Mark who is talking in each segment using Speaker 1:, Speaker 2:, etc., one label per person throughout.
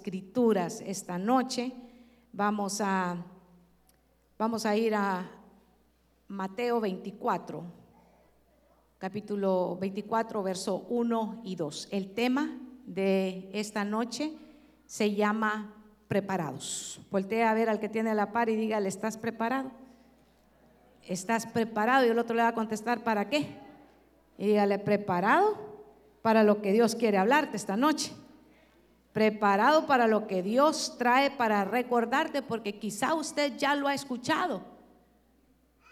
Speaker 1: escrituras esta noche. Vamos a, vamos a ir a Mateo 24, capítulo 24, verso 1 y 2. El tema de esta noche se llama preparados. Voltea a ver al que tiene la par y dígale, ¿estás preparado? ¿Estás preparado? Y el otro le va a contestar, ¿para qué? Y dígale, preparado para lo que Dios quiere hablarte esta noche preparado para lo que Dios trae para recordarte, porque quizá usted ya lo ha escuchado,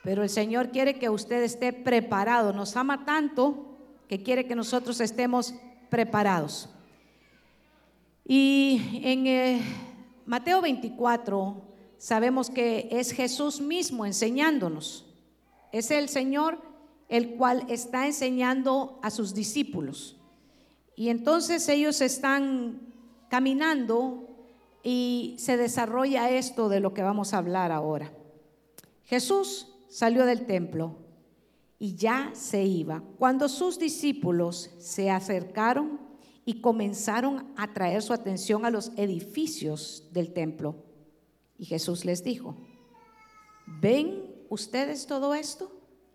Speaker 1: pero el Señor quiere que usted esté preparado, nos ama tanto que quiere que nosotros estemos preparados. Y en eh, Mateo 24 sabemos que es Jesús mismo enseñándonos, es el Señor el cual está enseñando a sus discípulos. Y entonces ellos están caminando y se desarrolla esto de lo que vamos a hablar ahora. Jesús salió del templo y ya se iba. Cuando sus discípulos se acercaron y comenzaron a traer su atención a los edificios del templo, y Jesús les dijo, ¿ven ustedes todo esto?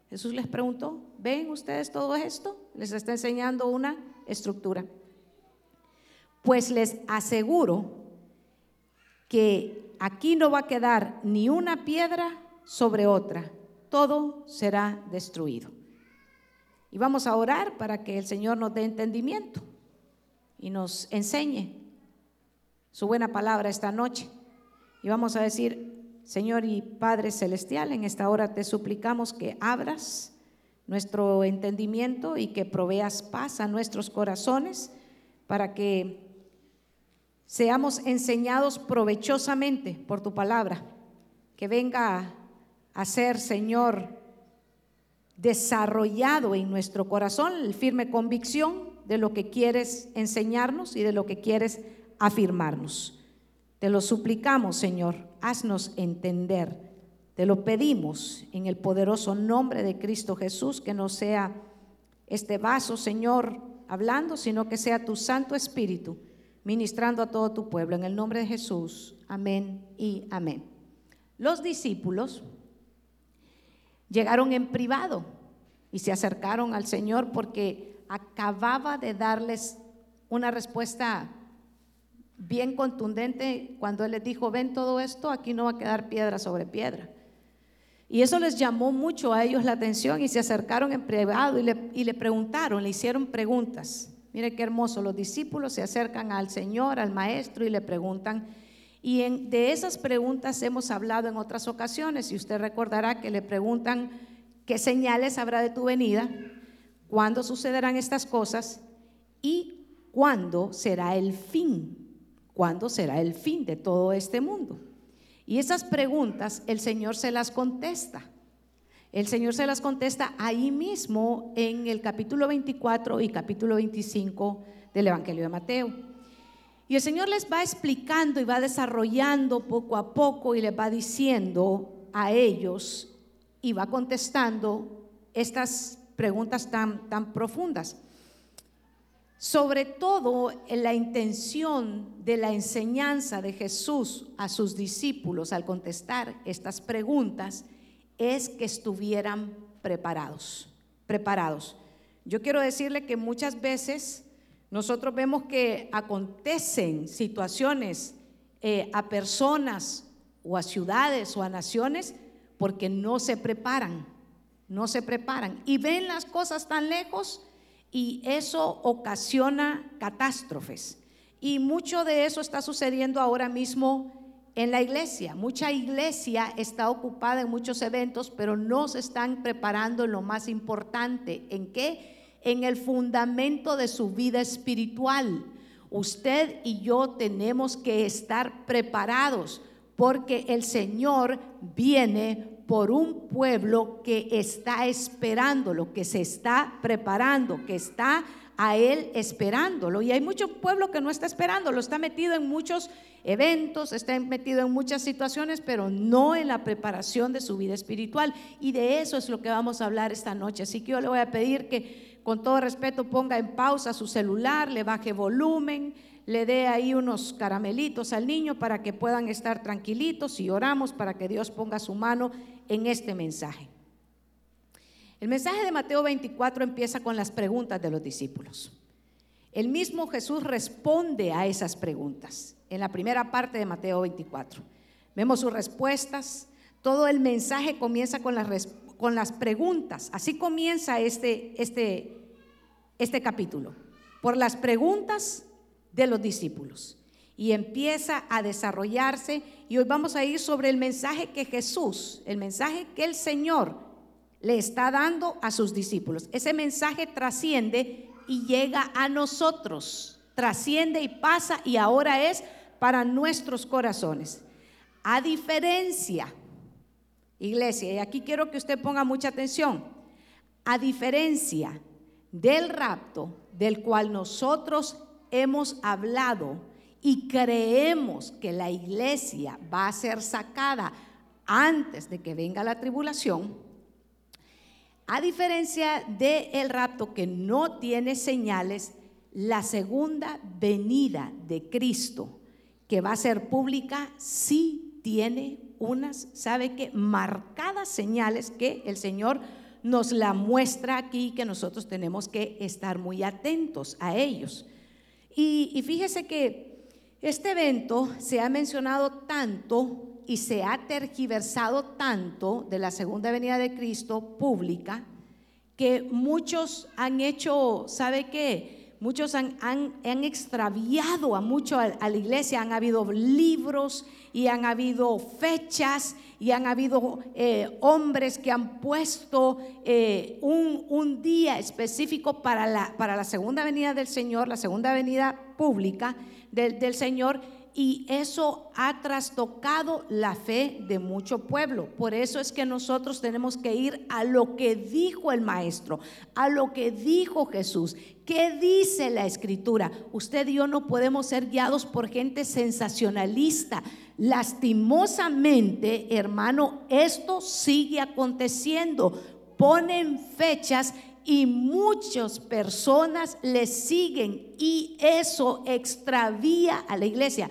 Speaker 1: Jesús les preguntó, ¿ven ustedes todo esto? Les está enseñando una estructura. Pues les aseguro que aquí no va a quedar ni una piedra sobre otra, todo será destruido. Y vamos a orar para que el Señor nos dé entendimiento y nos enseñe su buena palabra esta noche. Y vamos a decir, Señor y Padre Celestial, en esta hora te suplicamos que abras nuestro entendimiento y que proveas paz a nuestros corazones para que seamos enseñados provechosamente por tu palabra, que venga a ser, Señor, desarrollado en nuestro corazón el firme convicción de lo que quieres enseñarnos y de lo que quieres afirmarnos. Te lo suplicamos, Señor, haznos entender. Te lo pedimos en el poderoso nombre de Cristo Jesús, que no sea este vaso, Señor, hablando, sino que sea tu Santo Espíritu ministrando a todo tu pueblo. En el nombre de Jesús, amén y amén. Los discípulos llegaron en privado y se acercaron al Señor porque acababa de darles una respuesta bien contundente cuando Él les dijo, ven todo esto, aquí no va a quedar piedra sobre piedra. Y eso les llamó mucho a ellos la atención y se acercaron en privado y le, y le preguntaron, le hicieron preguntas. Mire qué hermoso, los discípulos se acercan al Señor, al Maestro y le preguntan. Y de esas preguntas hemos hablado en otras ocasiones y usted recordará que le preguntan qué señales habrá de tu venida, cuándo sucederán estas cosas y cuándo será el fin, cuándo será el fin de todo este mundo. Y esas preguntas el Señor se las contesta. El Señor se las contesta ahí mismo en el capítulo 24 y capítulo 25 del Evangelio de Mateo. Y el Señor les va explicando y va desarrollando poco a poco y les va diciendo a ellos y va contestando estas preguntas tan, tan profundas. Sobre todo en la intención de la enseñanza de Jesús a sus discípulos al contestar estas preguntas es que estuvieran preparados, preparados. Yo quiero decirle que muchas veces nosotros vemos que acontecen situaciones eh, a personas o a ciudades o a naciones porque no se preparan, no se preparan y ven las cosas tan lejos y eso ocasiona catástrofes. Y mucho de eso está sucediendo ahora mismo en la iglesia. Mucha iglesia está ocupada en muchos eventos, pero no se están preparando en lo más importante. ¿En qué? En el fundamento de su vida espiritual. Usted y yo tenemos que estar preparados porque el Señor viene por un pueblo que está esperando, lo que se está preparando, que está a Él esperándolo. Y hay mucho pueblo que no está esperándolo, está metido en muchos eventos, está metido en muchas situaciones, pero no en la preparación de su vida espiritual. Y de eso es lo que vamos a hablar esta noche. Así que yo le voy a pedir que con todo respeto ponga en pausa su celular, le baje volumen, le dé ahí unos caramelitos al niño para que puedan estar tranquilitos y oramos para que Dios ponga su mano en este mensaje. El mensaje de Mateo 24 empieza con las preguntas de los discípulos. El mismo Jesús responde a esas preguntas en la primera parte de Mateo 24. Vemos sus respuestas. Todo el mensaje comienza con las, preguntas. Así comienza este, este, este capítulo. Por las preguntas de los discípulos. Y empieza a desarrollarse. Y hoy vamos a ir sobre el mensaje que Jesús, el mensaje que el Señor le está dando a sus discípulos. Ese mensaje trasciende y llega a nosotros, trasciende y pasa y ahora es para nuestros corazones. A diferencia, iglesia, y aquí quiero que usted ponga mucha atención, a diferencia del rapto del cual nosotros hemos hablado y creemos que la iglesia va a ser sacada antes de que venga la tribulación, a diferencia del el rapto que no tiene señales, la segunda venida de Cristo, que va a ser pública, sí tiene unas, ¿sabe qué? Marcadas señales que el Señor nos la muestra aquí, que nosotros tenemos que estar muy atentos a ellos. Y fíjese que este evento se ha mencionado tanto y se ha tergiversado tanto de la segunda venida de Cristo pública que muchos han hecho, ¿sabe qué? Muchos han, extraviado a mucho a, la iglesia, han habido libros y han habido fechas y han habido eh, hombres que han puesto eh, un, día específico para la, para la segunda venida del Señor, la segunda venida pública del, del Señor y eso ha trastocado la fe de mucho pueblo. Por eso es que nosotros tenemos que ir a lo que dijo el maestro, a lo que dijo Jesús. ¿Qué dice la escritura? Usted y yo no podemos ser guiados por gente sensacionalista. Lastimosamente, hermano, esto sigue aconteciendo. Ponen fechas y muchas personas le siguen y eso extravía a la iglesia.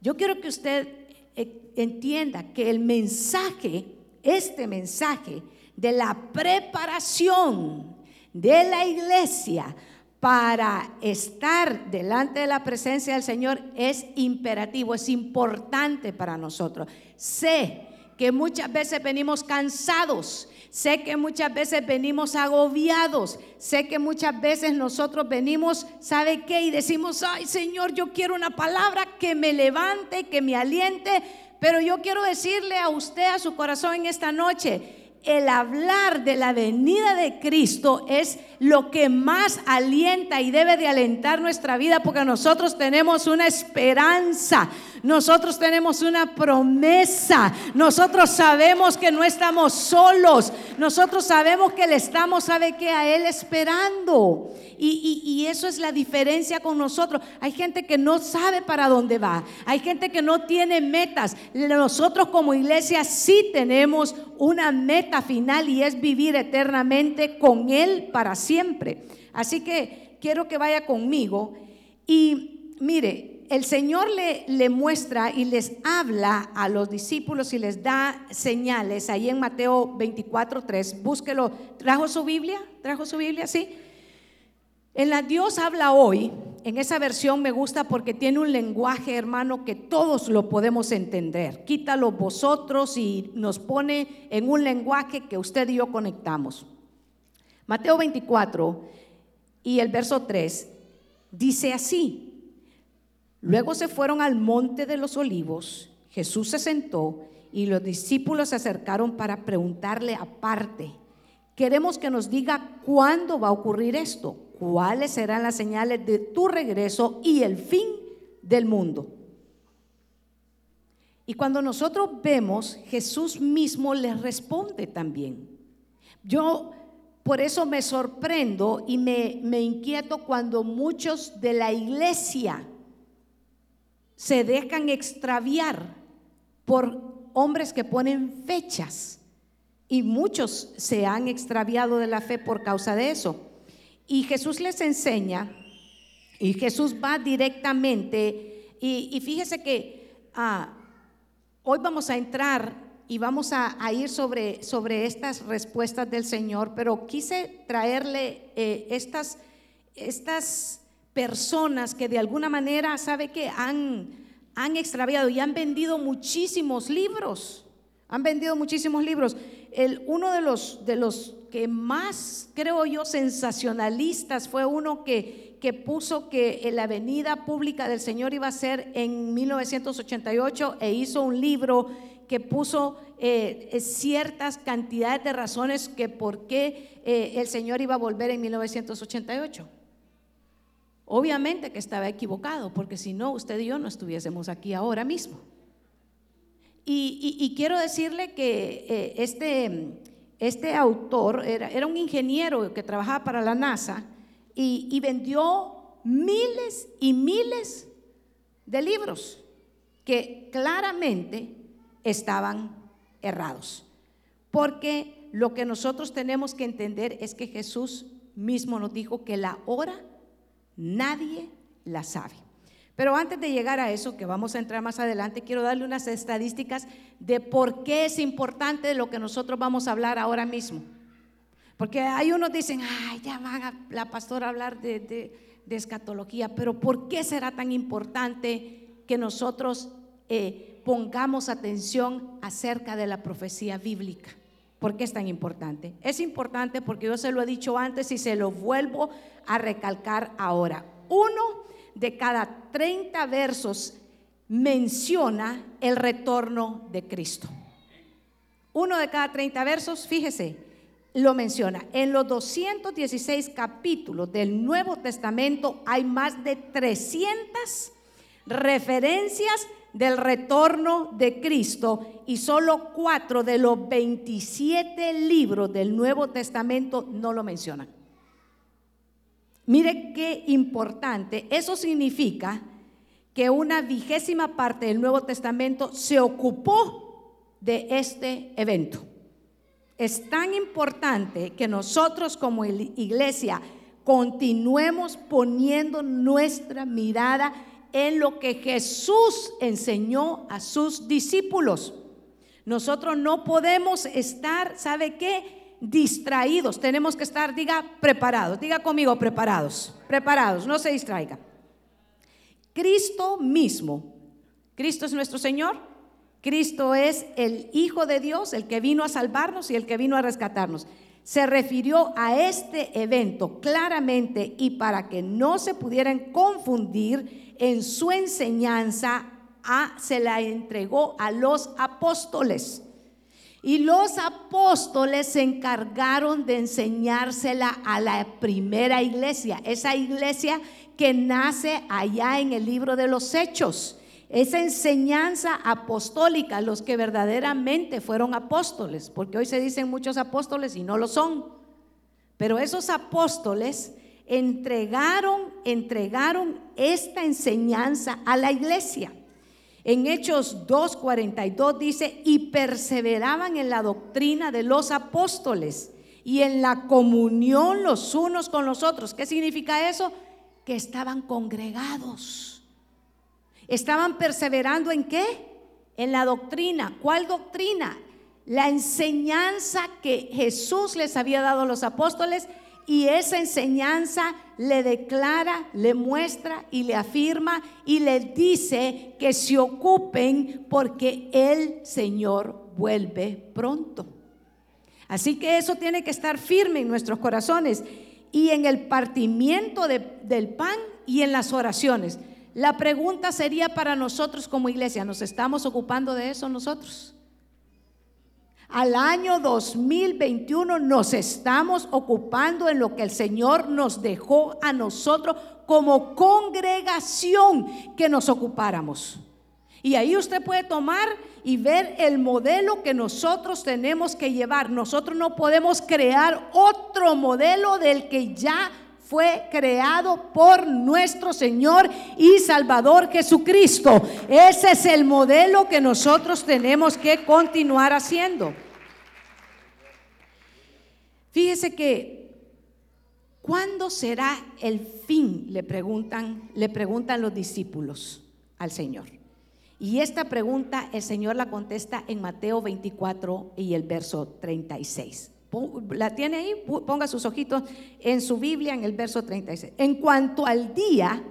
Speaker 1: Yo quiero que usted eh, entienda que el mensaje, este mensaje de la preparación de la iglesia para estar delante de la presencia del Señor es imperativo, es importante para nosotros. Sé que muchas veces venimos cansados Sé que muchas veces venimos agobiados. Sé que muchas veces nosotros venimos, ¿sabe qué? Y decimos, ay Señor, yo quiero una palabra que me levante, que me aliente. Pero yo quiero decirle a usted, a su corazón en esta noche, el hablar de la venida de Cristo es lo que más alienta y debe de alentar nuestra vida porque nosotros tenemos una esperanza, nosotros tenemos una promesa, nosotros sabemos que no estamos solos, nosotros sabemos que le estamos, ¿sabe qué? A Él esperando. Y, y, eso es la diferencia con nosotros. Hay gente que no sabe para dónde va, hay gente que no tiene metas. Nosotros como iglesia sí tenemos una meta final y es vivir eternamente con Él para siempre. Así que quiero que vaya conmigo y mire, el Señor le, le, muestra y les habla a los discípulos y les da señales ahí en Mateo 24, 3. Búsquelo. ¿Trajo su Biblia? ¿Trajo su Biblia? Sí. En la Dios habla hoy, en esa versión me gusta porque tiene un lenguaje, hermano, que todos lo podemos entender. Quítalo vosotros y nos pone en un lenguaje que usted y yo conectamos. Mateo 24 y el verso 3 dice así. Luego se fueron al monte de los olivos, Jesús se sentó y los discípulos se acercaron para preguntarle aparte, queremos que nos diga cuándo va a ocurrir esto cuáles serán las señales de tu regreso y el fin del mundo. Y cuando nosotros vemos, Jesús mismo les responde también. Yo por eso me sorprendo y me, me inquieto cuando muchos de la iglesia se dejan extraviar por hombres que ponen fechas. Y muchos se han extraviado de la fe por causa de eso. Y Jesús les enseña Y Jesús va directamente. Y, fíjese que ah, hoy vamos a entrar y vamos a, ir sobre, sobre, estas respuestas del Señor, pero quise traerle eh, estas, estas personas que de alguna manera, sabe que han, han extraviado y han vendido muchísimos libros. Han vendido muchísimos libros. El, uno de los, de los que más, creo yo, sensacionalistas fue uno que, que puso que la avenida pública del Señor iba a ser en 1988 e hizo un libro que puso eh, ciertas cantidades de razones que por qué eh, el Señor iba a volver en 1988. Obviamente que estaba equivocado, porque si no, usted y yo no estuviésemos aquí ahora mismo. Y, quiero decirle que eh, este, este autor era, un ingeniero que trabajaba para la NASA y, vendió miles y miles de libros que claramente estaban errados. Porque lo que nosotros tenemos que entender es que Jesús mismo nos dijo que la hora nadie la sabe. Pero antes de llegar a eso, que vamos a entrar más adelante, quiero darle unas estadísticas de por qué es importante lo que nosotros vamos a hablar ahora mismo. Porque hay unos dicen, ay, ya van a la pastora a hablar de, escatología, pero ¿por qué será tan importante que nosotros eh, pongamos atención acerca de la profecía bíblica? ¿Por qué es tan importante? Es importante porque yo se lo he dicho antes y se lo vuelvo a recalcar ahora. Uno, de cada 30 versos menciona el retorno de Cristo. Uno de cada 30 versos, fíjese, lo menciona. En los 216 capítulos del Nuevo Testamento hay más de 300 referencias del retorno de Cristo y solo cuatro de los 27 libros del Nuevo Testamento no lo mencionan. Mire qué importante. Eso significa que una vigésima parte del Nuevo Testamento se ocupó de este evento. Es tan importante que nosotros como iglesia continuemos poniendo nuestra mirada en lo que Jesús enseñó a sus discípulos. Nosotros no podemos estar, ¿sabe qué? Distraídos, tenemos que estar, diga, preparados, diga conmigo, preparados, preparados, no se distraiga. Cristo mismo, Cristo es nuestro Señor, Cristo es el Hijo de Dios, el que vino a salvarnos y el que vino a rescatarnos. Se refirió a este evento claramente y para que no se pudieran confundir en su enseñanza, a, se la entregó a los apóstoles. Y los apóstoles se encargaron de enseñársela a la primera iglesia, esa iglesia que nace allá en el libro de los hechos. Esa enseñanza apostólica, los que verdaderamente fueron apóstoles, porque hoy se dicen muchos apóstoles y no lo son. Pero esos apóstoles entregaron, entregaron esta enseñanza a la iglesia. En Hechos 2.42 dice, y perseveraban en la doctrina de los apóstoles y en la comunión los unos con los otros. ¿Qué significa eso? Que estaban congregados. Estaban perseverando en qué? En la doctrina. ¿Cuál doctrina? La enseñanza que Jesús les había dado a los apóstoles y esa enseñanza le declara, le muestra y le afirma y le dice que se ocupen porque el Señor vuelve pronto. Así que eso tiene que estar firme en nuestros corazones y en el partimiento del pan y en las oraciones. La pregunta sería para nosotros como iglesia, ¿nos estamos ocupando de eso nosotros? Al año 2021 nos estamos ocupando en lo que el Señor nos dejó a nosotros como congregación que nos ocupáramos. Y ahí usted puede tomar y ver el modelo que nosotros tenemos que llevar. Nosotros no podemos crear otro modelo del que ya fue creado por nuestro Señor y Salvador Jesucristo. Ese es el modelo que nosotros tenemos que continuar haciendo. Fíjese que ¿Cuándo será el fin? Le preguntan, le preguntan los discípulos al Señor. Y esta pregunta el Señor la contesta en Mateo 24 y el verso 36. ¿La tiene ahí? Ponga sus ojitos en su Biblia en el verso 36. En cuanto al día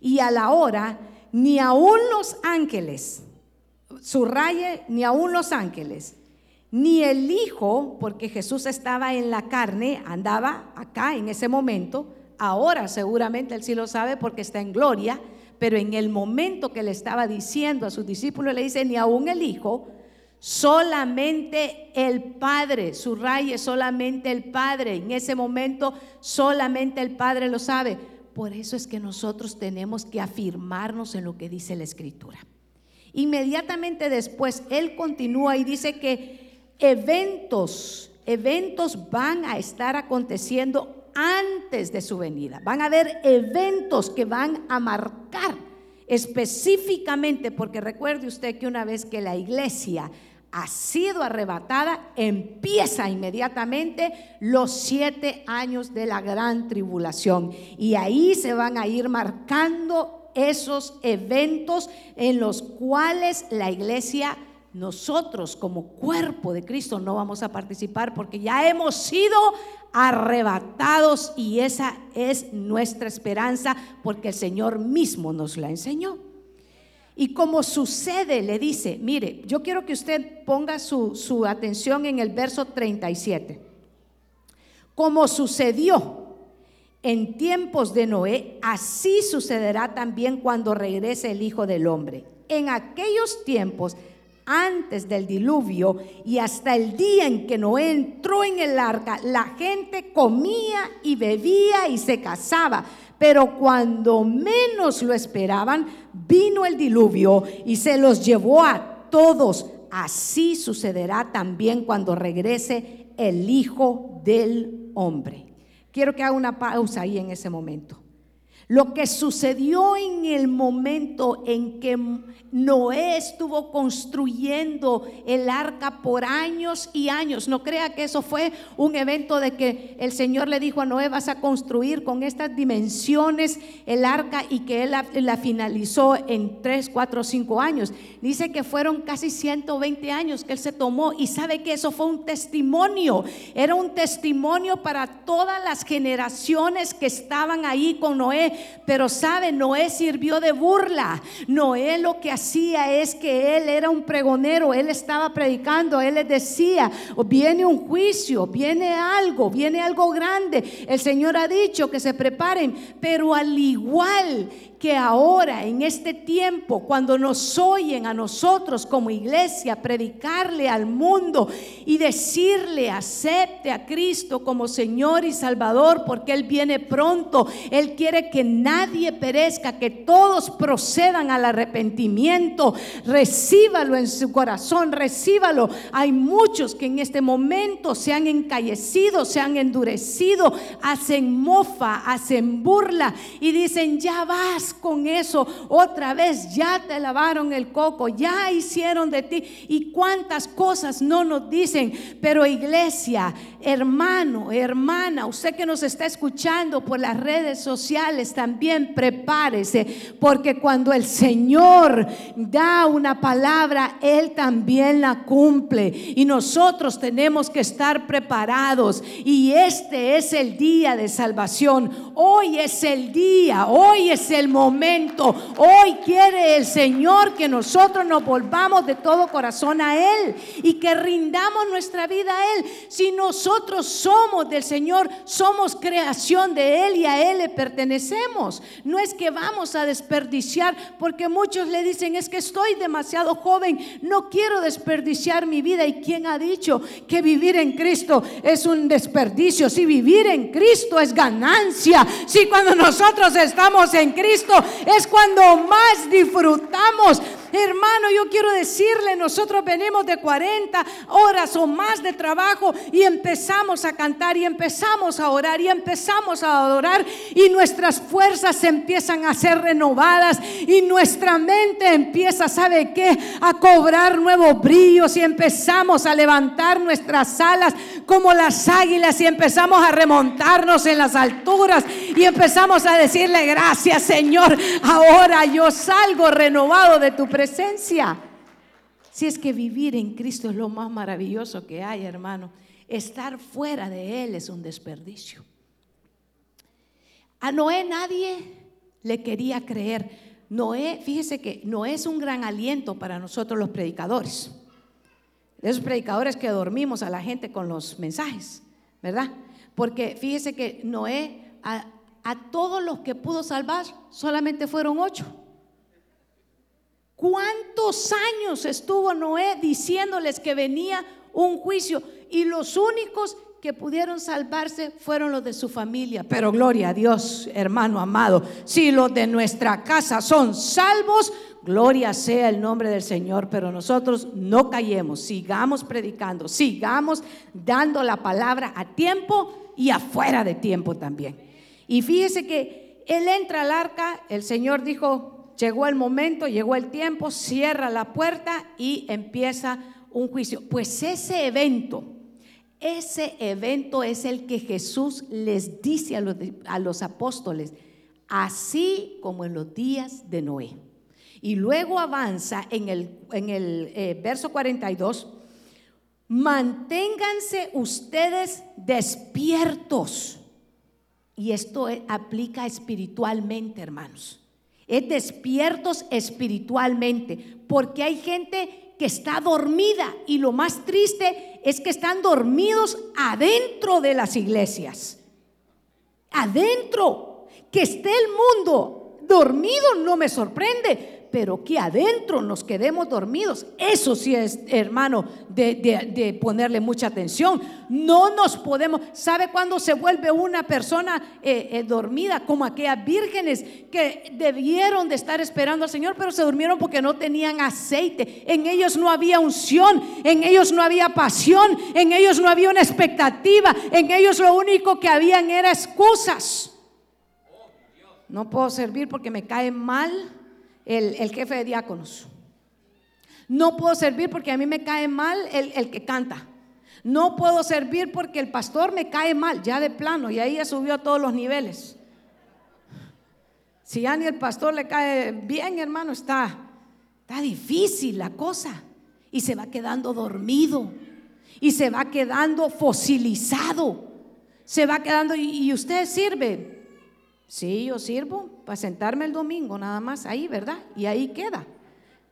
Speaker 1: y a la hora, ni aun los ángeles, subraye, ni aun los ángeles, ni el Hijo, porque Jesús estaba en la carne, andaba acá en ese momento, ahora seguramente él sí lo sabe porque está en gloria, pero en el momento que le estaba diciendo a sus discípulos, le dice, ni aún el Hijo, solamente el Padre, subraye solamente el Padre, en ese momento solamente el Padre lo sabe. Por eso es que nosotros tenemos que afirmarnos en lo que dice la Escritura. Inmediatamente después, Él continúa y dice que eventos, eventos van a estar aconteciendo antes de su venida. Van a haber eventos que van a marcar específicamente, porque recuerde usted que una vez que la iglesia ha sido arrebatada, empieza inmediatamente los siete años de la gran tribulación. Y ahí se van a ir marcando esos eventos en los cuales la iglesia nosotros como cuerpo de Cristo no vamos a participar porque ya hemos sido arrebatados y esa es nuestra esperanza porque el Señor mismo nos la enseñó. Y como sucede, le dice, mire, yo quiero que usted ponga su, su atención en el verso 37. Como sucedió en tiempos de Noé, así sucederá también cuando regrese el Hijo del Hombre. En aquellos tiempos antes del diluvio y hasta el día en que Noé entró en el arca, la gente comía y bebía y se casaba. Pero cuando menos lo esperaban, vino el diluvio y se los llevó a todos. Así sucederá también cuando regrese el Hijo del Hombre. Quiero que haga una pausa ahí en ese momento. Lo que sucedió en el momento en que Noé estuvo construyendo el arca por años y años. No crea que eso fue un evento de que el Señor le dijo a Noé, vas a construir con estas dimensiones el arca y que él la, finalizó en 3, 4, 5 años. Dice que fueron casi 120 años que él se tomó y sabe que eso fue un testimonio. Era un testimonio para todas las generaciones que estaban ahí con Noé. Pero sabe, Noé sirvió de burla. Noé lo que hacía es que él era un pregonero, él estaba predicando, él les decía, viene un juicio, viene algo, viene algo grande. El Señor ha dicho que se preparen, pero al igual que ahora, en este tiempo, cuando nos oyen a nosotros como iglesia, predicarle al mundo y decirle, acepte a Cristo como Señor y Salvador, porque Él viene pronto. Él quiere que nadie perezca, que todos procedan al arrepentimiento. Recíbalo en su corazón, recíbalo. Hay muchos que en este momento se han encallecido, se han endurecido, hacen mofa, hacen burla y dicen, ya vas con eso otra vez, ya te lavaron el coco, ya hicieron de ti y cuántas cosas no nos dicen, pero iglesia, hermano, hermana, usted que nos está escuchando por las redes sociales, también prepárese, porque cuando el Señor da una palabra, Él también la cumple. Y nosotros tenemos que estar preparados. Y este es el día de salvación, hoy es el día, hoy es el momento momento. Hoy quiere el Señor que nosotros nos volvamos de todo corazón a Él y que rindamos nuestra vida a Él. Si nosotros somos del Señor, somos creación de Él y a Él le pertenecemos. No es que vamos a desperdiciar, porque muchos le dicen, es que estoy demasiado joven, no quiero desperdiciar mi vida. ¿Y quién ha dicho que vivir en Cristo es un desperdicio? Si vivir en Cristo es ganancia, si cuando nosotros estamos en Cristo es cuando más disfrutamos Hermano, yo quiero decirle, nosotros venimos de 40 horas o más de trabajo y empezamos a cantar y empezamos a orar y empezamos a adorar y nuestras fuerzas empiezan a ser renovadas y nuestra mente empieza, ¿sabe qué? A cobrar nuevos brillos y empezamos a levantar nuestras alas como las águilas y empezamos a remontarnos en las alturas y empezamos a decirle gracias Señor, ahora yo salgo renovado de tu presencia. Si es que vivir en Cristo es lo más maravilloso que hay, hermano. Estar fuera de Él es un desperdicio. A Noé nadie le quería creer. Noé, fíjese que no es un gran aliento para nosotros los predicadores. Esos predicadores que dormimos a la gente con los mensajes, ¿verdad? Porque fíjese que Noé, a todos los que pudo salvar, solamente fueron ocho. ¿Cuántos años estuvo Noé diciéndoles que venía un juicio? Y los únicos que pudieron salvarse fueron los de su familia. Pero gloria a Dios, hermano amado. Si los de nuestra casa son salvos, gloria sea el nombre del Señor. Pero nosotros no callemos, sigamos predicando, sigamos dando la palabra a tiempo y afuera de tiempo también. Y fíjese que él entra al arca, el Señor dijo, llegó el momento, llegó el tiempo, cierra la puerta y empieza un juicio. Pues ese evento ese evento es el que Jesús les dice a los, apóstoles, así como en los días de Noé. Y luego avanza en el, en el eh, verso 42, manténganse ustedes despiertos. Y esto e, aplica espiritualmente, hermanos. Es despiertos espiritualmente, porque hay gente que está dormida y lo más triste es que están dormidos adentro de las iglesias. Adentro. Que esté el mundo dormido no me sorprende, pero que adentro nos quedemos dormidos, eso sí es, hermano, de, ponerle mucha atención. No nos podemos, ¿sabe cuándo se vuelve una persona eh, eh, dormida? Como aquellas vírgenes que debieron de estar esperando al Señor, pero se durmieron porque no tenían aceite. En ellos no había unción, en ellos no había pasión, en ellos no había una expectativa, en ellos lo único que habían era excusas. No puedo servir porque me cae mal el, jefe de diáconos. No puedo servir porque a mí me cae mal el, el, que canta. No puedo servir porque el pastor me cae mal, ya de plano, y ahí ya subió a todos los niveles. Si ya ni el pastor le cae bien, hermano, está, está difícil la cosa. Y se va quedando dormido. Y se va quedando fosilizado. Se va quedando, y usted sirve. Sí, yo sirvo para sentarme el domingo nada más ahí, ¿verdad? Y ahí queda.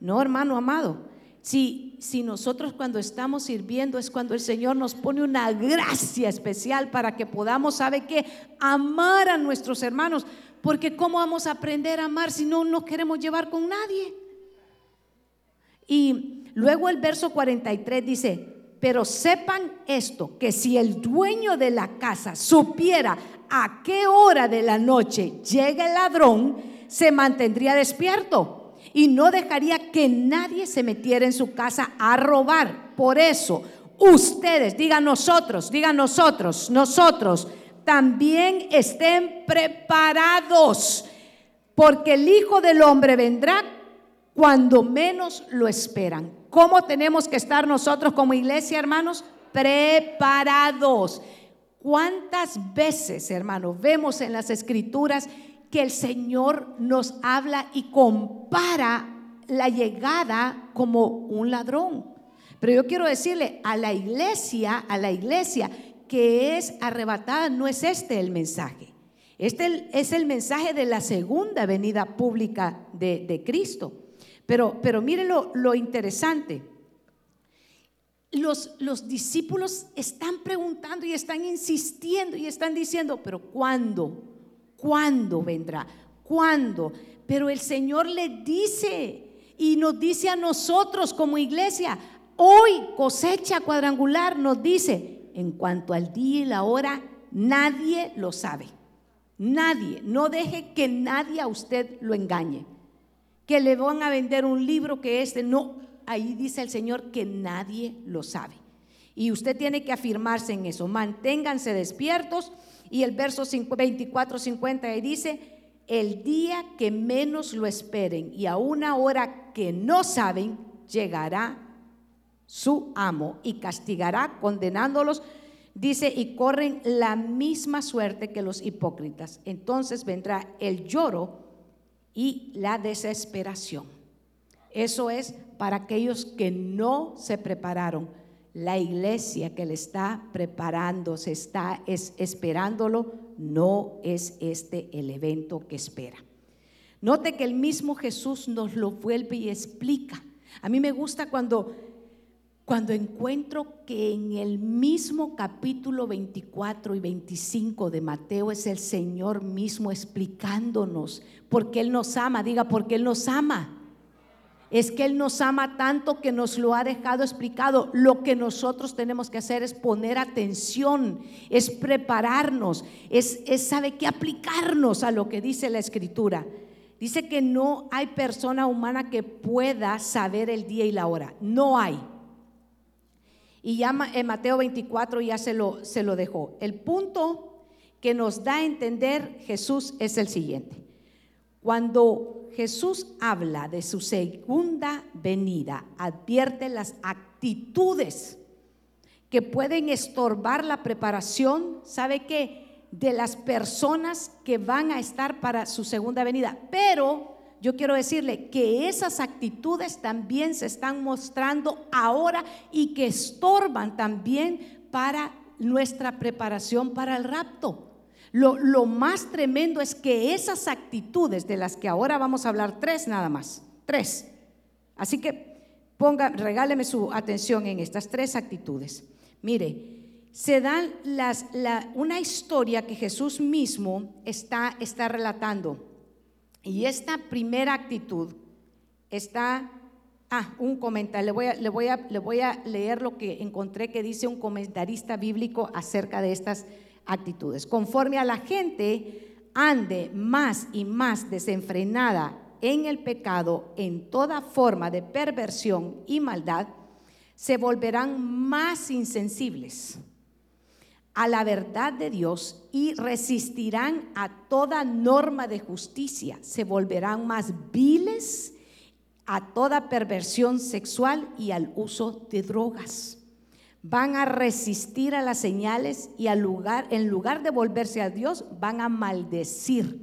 Speaker 1: No, hermano amado. Si, si nosotros cuando estamos sirviendo es cuando el Señor nos pone una gracia especial para que podamos, ¿sabe qué? Amar a nuestros hermanos. Porque ¿cómo vamos a aprender a amar si no nos queremos llevar con nadie? Y luego el verso 43 dice, pero sepan esto, que si el dueño de la casa supiera a qué hora de la noche llega el ladrón, se mantendría despierto y no dejaría que nadie se metiera en su casa a robar. Por eso, ustedes, digan nosotros, digan nosotros, nosotros, también estén preparados, porque el Hijo del Hombre vendrá cuando menos lo esperan. ¿Cómo tenemos que estar nosotros como iglesia, hermanos? Preparados. ¿Cuántas veces, hermano, vemos en las escrituras que el Señor nos habla y compara la llegada como un ladrón? Pero yo quiero decirle a la iglesia, a la iglesia que es arrebatada, no es este el mensaje. Este es el mensaje de la segunda venida pública de, Cristo. Pero, pero miren lo, lo interesante los, los discípulos están preguntando y están insistiendo y están diciendo, pero ¿cuándo? ¿Cuándo vendrá? ¿Cuándo? Pero el Señor le dice y nos dice a nosotros como iglesia, hoy cosecha cuadrangular nos dice, en cuanto al día y la hora, nadie lo sabe. Nadie. No deje que nadie a usted lo engañe que le van a vender un libro que este no, ahí dice el Señor que nadie lo sabe. Y usted tiene que afirmarse en eso. Manténganse despiertos. Y el verso 24, 50 ahí dice, el día que menos lo esperen y a una hora que no saben, llegará su amo y castigará condenándolos. Dice, y corren la misma suerte que los hipócritas. Entonces vendrá el lloro y la desesperación. Eso es para aquellos que no se prepararon. La iglesia que le está preparando, se está esperándolo, no es este el evento que espera. Note que el mismo Jesús nos lo vuelve y explica. A mí me gusta cuando cuando encuentro que en el mismo capítulo 24 y 25 de Mateo es el Señor mismo explicándonos porque Él nos ama, diga, porque Él nos ama. Es que Él nos ama tanto que nos lo ha dejado explicado. Lo que nosotros tenemos que hacer es poner atención, es prepararnos, es, es sabe qué aplicarnos a lo que dice la Escritura. Dice que no hay persona humana que pueda saber el día y la hora. No hay. Y ya en Mateo 24 ya se lo, se lo dejó. El punto que nos da a entender Jesús es el siguiente. Cuando Jesús habla de su segunda venida, advierte las actitudes que pueden estorbar la preparación, ¿sabe qué? De las personas que van a estar para su segunda venida. Pero yo quiero decirle que esas actitudes también se están mostrando ahora y que estorban también para nuestra preparación para el rapto. Lo, más tremendo es que esas actitudes de las que ahora vamos a hablar, tres nada más, tres. Así que ponga, regáleme su atención en estas tres actitudes. Mire, se dan las, una historia que Jesús mismo está, está relatando. Y esta primera actitud está, ah, un comentario, le voy, a, le, voy le voy a leer lo que encontré que dice un comentarista bíblico acerca de estas actitudes. Conforme a la gente ande más y más desenfrenada en el pecado, en toda forma de perversión y maldad, se volverán más insensibles a la verdad de Dios y resistirán a toda norma de justicia, se volverán más viles a toda perversión sexual y al uso de drogas. Van a resistir a las señales y al lugar, en lugar de volverse a Dios, van a maldecir.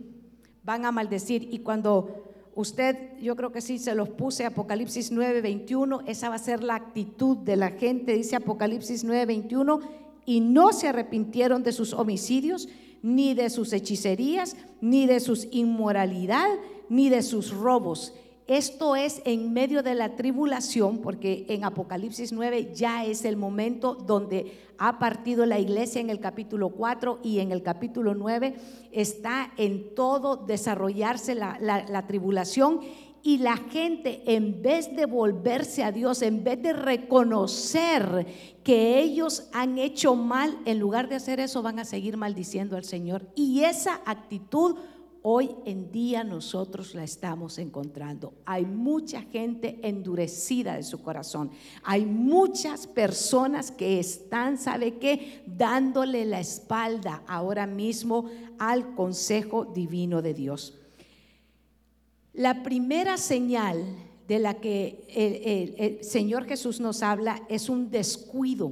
Speaker 1: Van a maldecir. Y cuando usted, yo creo que sí, se los puse, Apocalipsis 9, 21, esa va a ser la actitud de la gente, dice Apocalipsis 9, 21 y no se arrepintieron de sus homicidios, ni de sus hechicerías, ni de sus inmoralidad, ni de sus robos. Esto es en medio de la tribulación, porque en Apocalipsis 9 ya es el momento donde ha partido la iglesia en el capítulo 4 y en el capítulo 9 está en todo desarrollarse la, la tribulación y la gente en vez de volverse a Dios, en vez de reconocer que ellos han hecho mal, en lugar de hacer eso van a seguir maldiciendo al Señor. Y esa actitud hoy en día nosotros la estamos encontrando. Hay mucha gente endurecida de su corazón. Hay muchas personas que están, ¿sabe qué? Dándole la espalda ahora mismo al consejo divino de Dios. La primera señal de la que el, Señor Jesús nos habla es un descuido,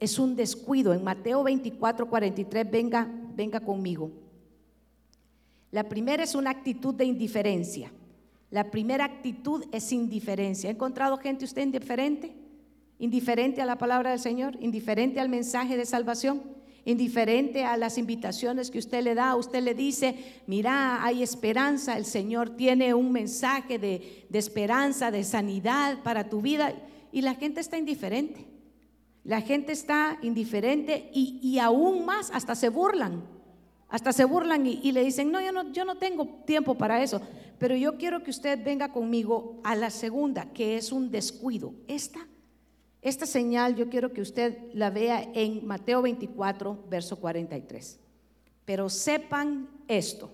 Speaker 1: es un descuido. En Mateo 24, 43, venga, venga conmigo. La primera es una actitud de indiferencia. La primera actitud es indiferencia. ¿Ha encontrado gente usted indiferente? ¿Indiferente a la palabra del Señor? ¿Indiferente al mensaje de salvación? indiferente a las invitaciones que usted le da, usted le dice, mira, hay esperanza, el Señor tiene un mensaje de, esperanza, de sanidad para tu vida, y la gente está indiferente. La gente está indiferente y, aún más, hasta se burlan, hasta se burlan y, le dicen, no yo, no, yo no tengo tiempo para eso, pero yo quiero que usted venga conmigo a la segunda, que es un descuido. Esta esta señal yo quiero que usted la vea en Mateo 24, verso 43. Pero sepan esto,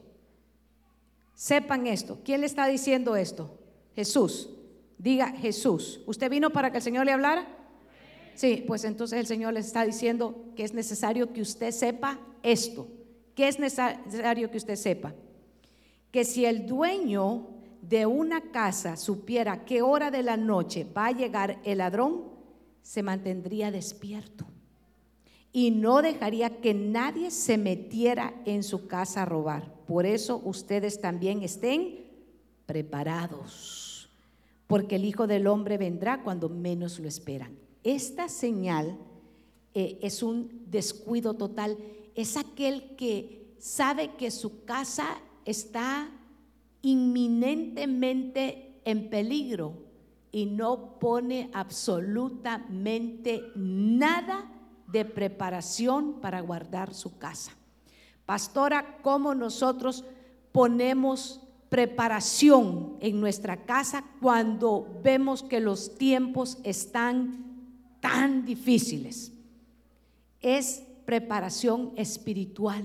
Speaker 1: sepan esto. ¿Quién le está diciendo esto? Jesús. Diga Jesús. ¿Usted vino para que el Señor le hablara? Sí, pues entonces el Señor le está diciendo que es necesario que usted sepa esto. ¿Qué es necesario que usted sepa? Que si el dueño de una casa supiera qué hora de la noche va a llegar el ladrón, se mantendría despierto y no dejaría que nadie se metiera en su casa a robar. Por eso ustedes también estén preparados, porque el Hijo del Hombre vendrá cuando menos lo esperan. Esta señal eh, es un descuido total, es aquel que sabe que su casa está inminentemente en peligro y no pone absolutamente nada de preparación para guardar su casa. Pastora, ¿cómo nosotros ponemos preparación en nuestra casa cuando vemos que los tiempos están tan difíciles? Es preparación espiritual.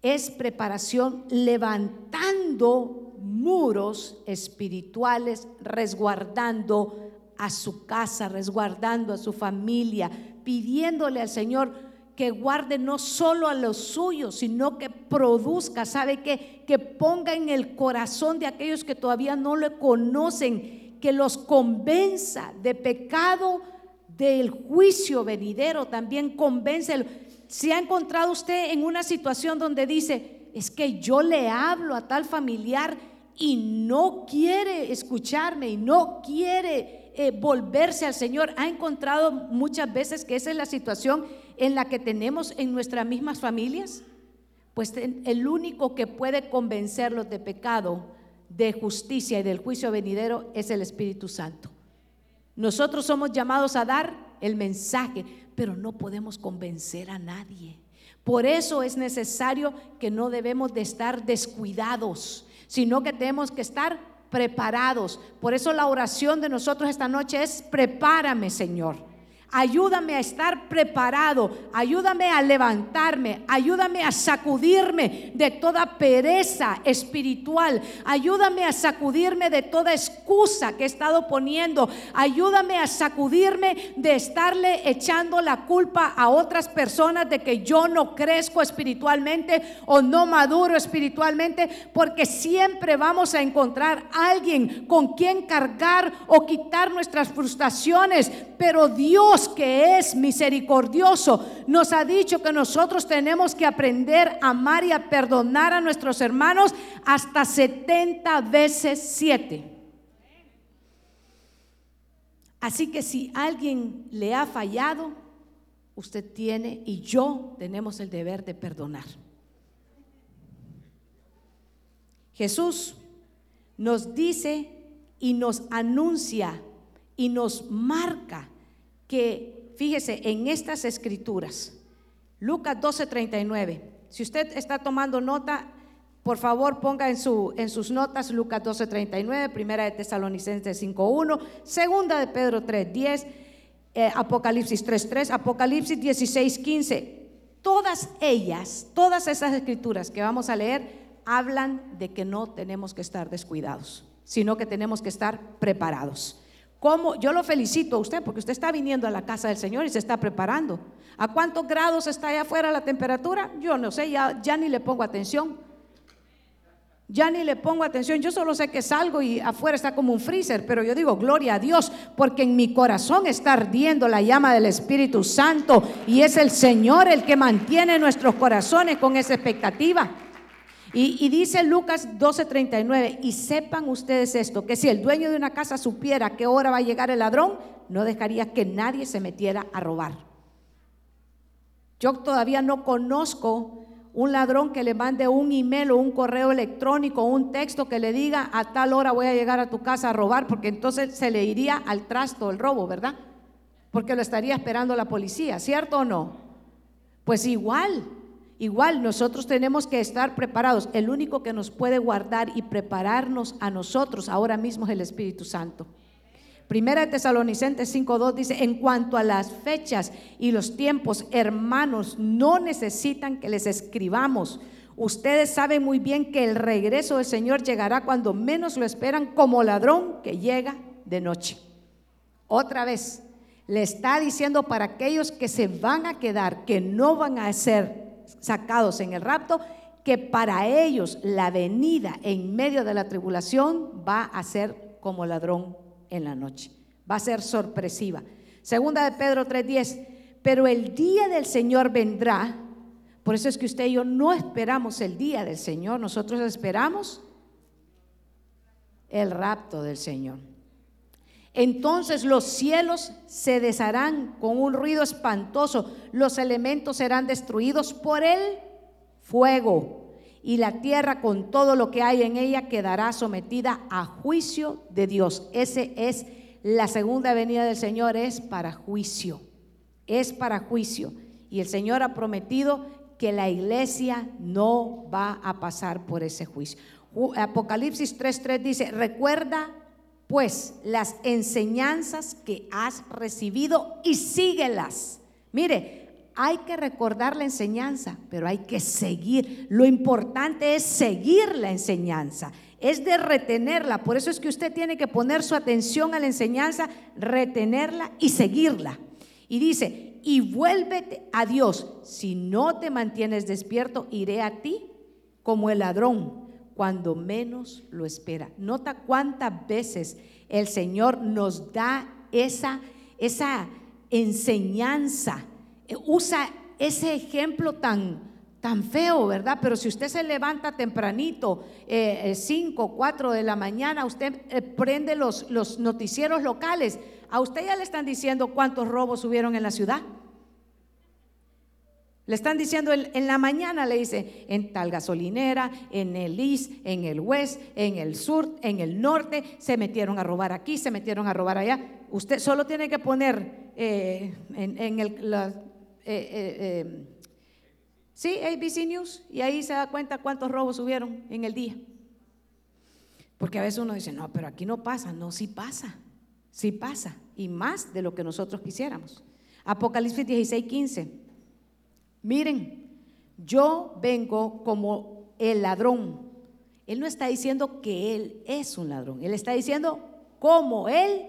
Speaker 1: Es preparación levantando muros espirituales, resguardando a su casa, resguardando a su familia, pidiéndole al Señor que guarde no solo a los suyos, sino que produzca, ¿sabe qué? Que ponga en el corazón de aquellos que todavía no lo conocen, que los convenza de pecado, del juicio venidero, también convence. Si ha encontrado usted en una situación donde dice, es que yo le hablo a tal familiar y no quiere escucharme y no quiere eh, volverse al Señor. ¿Ha encontrado muchas veces que esa es la situación en la que tenemos en nuestras mismas familias? Pues el único que puede convencerlos de pecado, de justicia y del juicio venidero es el Espíritu Santo. Nosotros somos llamados a dar el mensaje, pero no podemos convencer a nadie. Por eso es necesario que no debemos de estar descuidados, sino que tenemos que estar preparados. Por eso la oración de nosotros esta noche es, prepárame Señor. Ayúdame a estar preparado, ayúdame a levantarme, ayúdame a sacudirme de toda pereza espiritual, ayúdame a sacudirme de toda excusa que he estado poniendo, ayúdame a sacudirme de estarle echando la culpa a otras personas de que yo no crezco espiritualmente o no maduro espiritualmente, porque siempre vamos a encontrar alguien con quien cargar o quitar nuestras frustraciones, pero Dios que es misericordioso nos ha dicho que nosotros tenemos que aprender a amar y a perdonar a nuestros hermanos hasta 70 veces 7. Así que si alguien le ha fallado, usted tiene y yo tenemos el deber de perdonar. Jesús nos dice y nos anuncia y nos marca que, fíjese, en estas escrituras, Lucas 12:39, si usted está tomando nota, por favor ponga en, su, en sus notas Lucas 12:39, primera de Tesalonicenses 5:1, segunda de Pedro 3:10, eh, Apocalipsis 3:3, Apocalipsis 16:15. Todas ellas, todas esas escrituras que vamos a leer, hablan de que no tenemos que estar descuidados, sino que tenemos que estar preparados. ¿Cómo? Yo lo felicito a usted porque usted está viniendo a la casa del Señor y se está preparando. ¿A cuántos grados está allá afuera la temperatura? Yo no sé, ya, ya ni le pongo atención. Ya ni le pongo atención. Yo solo sé que salgo y afuera está como un freezer, pero yo digo, gloria a Dios, porque en mi corazón está ardiendo la llama del Espíritu Santo y es el Señor el que mantiene nuestros corazones con esa expectativa. Y, dice Lucas 12:39, y sepan ustedes esto, que si el dueño de una casa supiera qué hora va a llegar el ladrón, no dejaría que nadie se metiera a robar. Yo todavía no conozco un ladrón que le mande un email o un correo electrónico o un texto que le diga a tal hora voy a llegar a tu casa a robar, porque entonces se le iría al trasto el robo, ¿verdad? Porque lo estaría esperando la policía, ¿cierto o no? Pues igual, Igual nosotros tenemos que estar preparados. El único que nos puede guardar y prepararnos a nosotros ahora mismo es el Espíritu Santo. Primera de Tesalonicenses 5.2 dice, en cuanto a las fechas y los tiempos, hermanos, no necesitan que les escribamos. Ustedes saben muy bien que el regreso del Señor llegará cuando menos lo esperan, como ladrón que llega de noche. Otra vez, le está diciendo para aquellos que se van a quedar, que no van a ser sacados en el rapto, que para ellos la venida en medio de la tribulación va a ser como ladrón en la noche. Va a ser sorpresiva. Segunda de Pedro 3:10, pero el día del Señor vendrá. Por eso es que usted y yo no esperamos el día del Señor, nosotros esperamos el rapto del Señor. Entonces los cielos se desharán con un ruido espantoso, los elementos serán destruidos por el fuego y la tierra con todo lo que hay en ella quedará sometida a juicio de Dios. Ese es la segunda venida del Señor, es para juicio, es para juicio. Y el Señor ha prometido que la iglesia no va a pasar por ese juicio. Apocalipsis 3:3 dice, recuerda pues las enseñanzas que has recibido y síguelas. Mire, hay que recordar la enseñanza, pero hay que seguir. Lo importante es seguir la enseñanza, es de retenerla. Por eso es que usted tiene que poner su atención a la enseñanza, retenerla y seguirla. Y dice, y vuélvete a Dios. Si no te mantienes despierto, iré a ti como el ladrón cuando menos lo espera. Nota cuántas veces el Señor nos da esa, esa enseñanza, eh, usa ese ejemplo tan, tan feo, ¿verdad? Pero si usted se levanta tempranito, 5, eh, 4 eh, de la mañana, usted prende los, los noticieros locales, a usted ya le están diciendo cuántos robos hubieron en la ciudad. Le están diciendo en, la mañana, le dice, en tal gasolinera, en el East, en el West, en el Sur, en el Norte, se metieron a robar aquí, se metieron a robar allá. Usted solo tiene que poner eh, en, el... Eh, eh, sí, ABC News, y ahí se da cuenta cuántos robos hubieron en el día. Porque a veces uno dice, no, pero aquí no pasa. No, sí pasa, sí pasa, y más de lo que nosotros quisiéramos. Apocalipsis 16, 15. Miren, yo vengo como el ladrón. Él no está diciendo que él es un ladrón, él está diciendo como el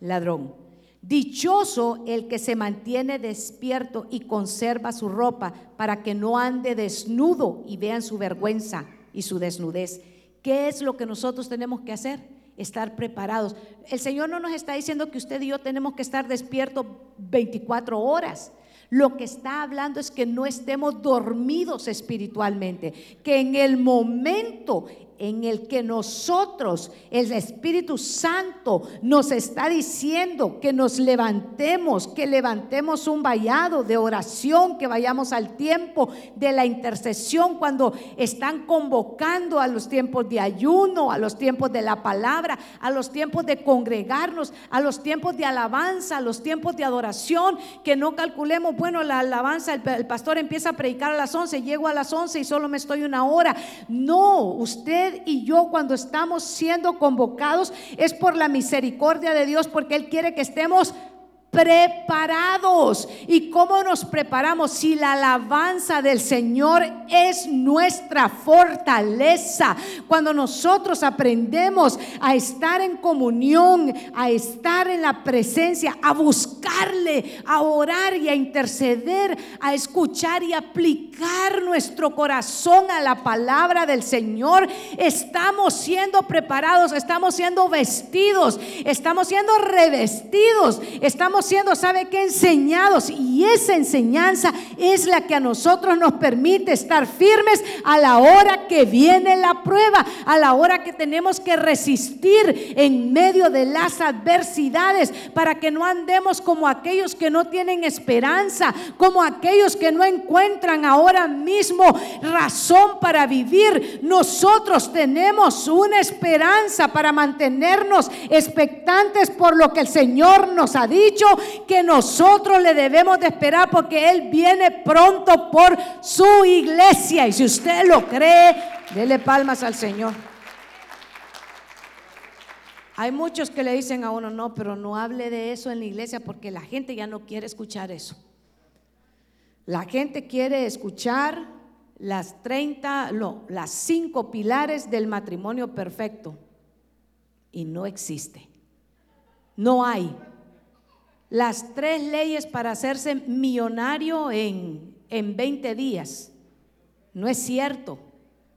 Speaker 1: ladrón. Dichoso el que se mantiene despierto y conserva su ropa para que no ande desnudo y vean su vergüenza y su desnudez. ¿Qué es lo que nosotros tenemos que hacer? Estar preparados. El Señor no nos está diciendo que usted y yo tenemos que estar despiertos 24 horas. Lo que está hablando es que no estemos dormidos espiritualmente, que en el momento en el que nosotros, el Espíritu Santo, nos está diciendo que nos levantemos, que levantemos un vallado de oración, que vayamos al tiempo de la intercesión cuando están convocando a los tiempos de ayuno, a los tiempos de la palabra, a los tiempos de congregarnos, a los tiempos de alabanza, a los tiempos de adoración, que no calculemos, bueno, la alabanza, el, pastor empieza a predicar a las 11, llego a las 11 y solo me estoy una hora. No, usted y yo cuando estamos siendo convocados es por la misericordia de Dios, porque Él quiere que estemos preparados. ¿Y cómo nos preparamos? Si la alabanza del Señor es nuestra fortaleza. Cuando nosotros aprendemos a estar en comunión, a estar en la presencia, a buscarle, a orar y a interceder, a escuchar y aplicar nuestro corazón a la palabra del Señor, estamos siendo preparados, estamos siendo vestidos, estamos siendo revestidos, estamos siendo, ¿sabe qué? Enseñados. Y esa enseñanza es la que a nosotros nos permite estar firmes a la hora que viene la prueba, a la hora que tenemos que resistir en medio de las adversidades, para que no andemos como aquellos que no tienen esperanza, como aquellos que no encuentran ahora mismo razón para vivir. Nosotros tenemos una esperanza para mantenernos expectantes por lo que el Señor nos ha dicho que nosotros le debemos de esperar porque Él viene pronto por su iglesia. Y si usted lo cree, dele palmas al Señor. Hay muchos que le dicen a uno, no, pero no hable de eso en la iglesia porque la gente ya no quiere escuchar eso. La gente quiere escuchar las 30, no, las cinco pilares del matrimonio perfecto. Y no existe. No hay. Las tres leyes para hacerse millonario en, en 20 días. No es cierto.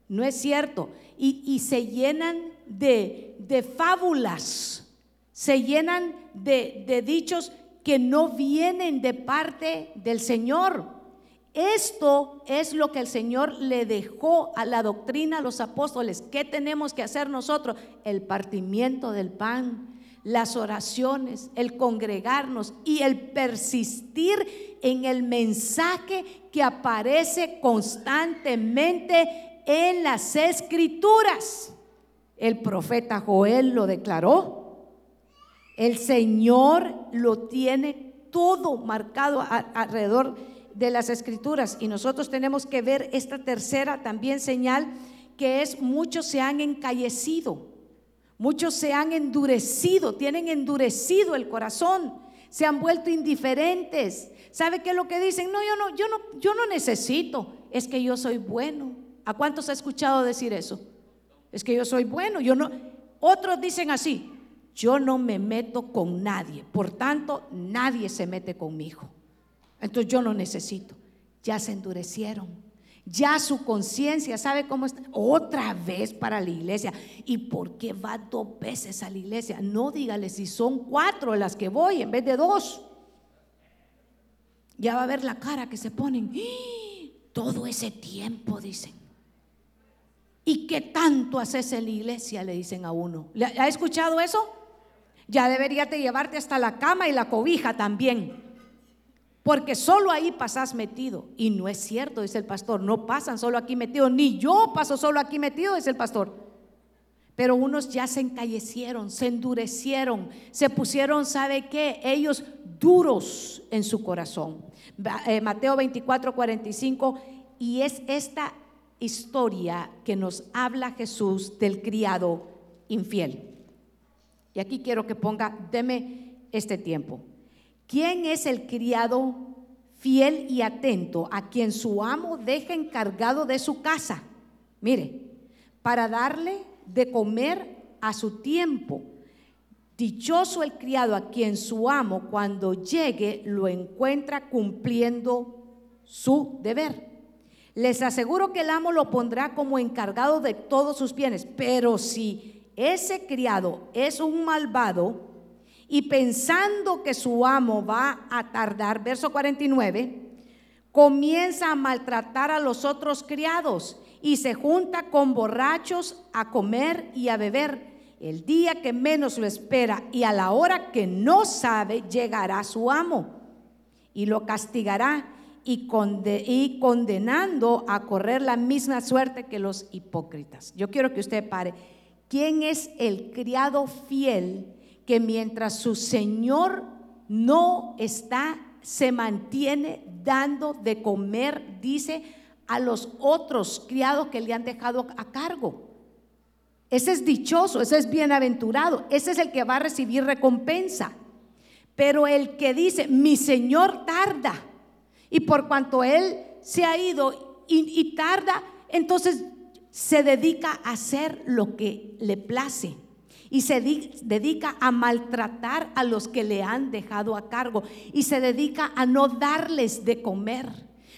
Speaker 1: No es cierto. Y, y se llenan de, de, fábulas. Se llenan de, de dichos que no vienen de parte del Señor. Esto es lo que el Señor le dejó a la doctrina a los apóstoles. ¿Qué tenemos que hacer nosotros? El partimiento del pan, las oraciones, el congregarnos y el persistir en el mensaje que aparece constantemente en las escrituras. El profeta Joel lo declaró. El Señor lo tiene todo marcado alrededor de las escrituras y nosotros tenemos que ver esta tercera también señal que es muchos se han encallecido, muchos se han endurecido, tienen endurecido el corazón, se han vuelto indiferentes. ¿Sabe qué es lo que dicen? No, yo no, yo no, yo no necesito, es que yo soy bueno. ¿A cuántos ha escuchado decir eso? Es que yo soy bueno, yo no. Otros dicen así, yo no me meto con nadie, por tanto, nadie se mete conmigo. Entonces yo no necesito. Ya se endurecieron. Ya su conciencia sabe cómo está. Otra vez para la iglesia. ¿Y por qué va dos veces a la iglesia? No dígale si son cuatro las que voy en vez de dos. Ya va a ver la cara que se ponen. ¡Ah! Todo ese tiempo, dicen. ¿Y qué tanto haces en la iglesia? Le dicen a uno. ¿Ha escuchado eso? Ya deberías de llevarte hasta la cama y la cobija también. Porque solo ahí pasas metido. Y no es cierto, dice el pastor. No pasan solo aquí metido. Ni yo paso solo aquí metido, dice el pastor. Pero unos ya se encallecieron, se endurecieron, se pusieron, ¿sabe qué? Ellos duros en su corazón. Eh, Mateo 24, 45. Y es esta historia que nos habla Jesús del criado infiel. Y aquí quiero que ponga, deme este tiempo. ¿Quién es el criado fiel y atento a quien su amo deja encargado de su casa? Mire, para darle de comer a su tiempo. Dichoso el criado a quien su amo cuando llegue lo encuentra cumpliendo su deber. Les aseguro que el amo lo pondrá como encargado de todos sus bienes, pero si ese criado es un malvado, y pensando que su amo va a tardar, verso 49, comienza a maltratar a los otros criados y se junta con borrachos a comer y a beber. El día que menos lo espera y a la hora que no sabe, llegará su amo y lo castigará y, y condenando a correr la misma suerte que los hipócritas. Yo quiero que usted pare. ¿Quién es el criado fiel que mientras su Señor no está, se mantiene dando de comer, dice, a los otros criados que le han dejado a cargo. Ese es dichoso, ese es bienaventurado, ese es el que va a recibir recompensa. Pero el que dice, mi Señor tarda, y por cuanto Él se ha ido y, tarda, entonces se dedica a hacer lo que le place y se dedica a maltratar a los que le han dejado a cargo y se dedica a no darles de comer.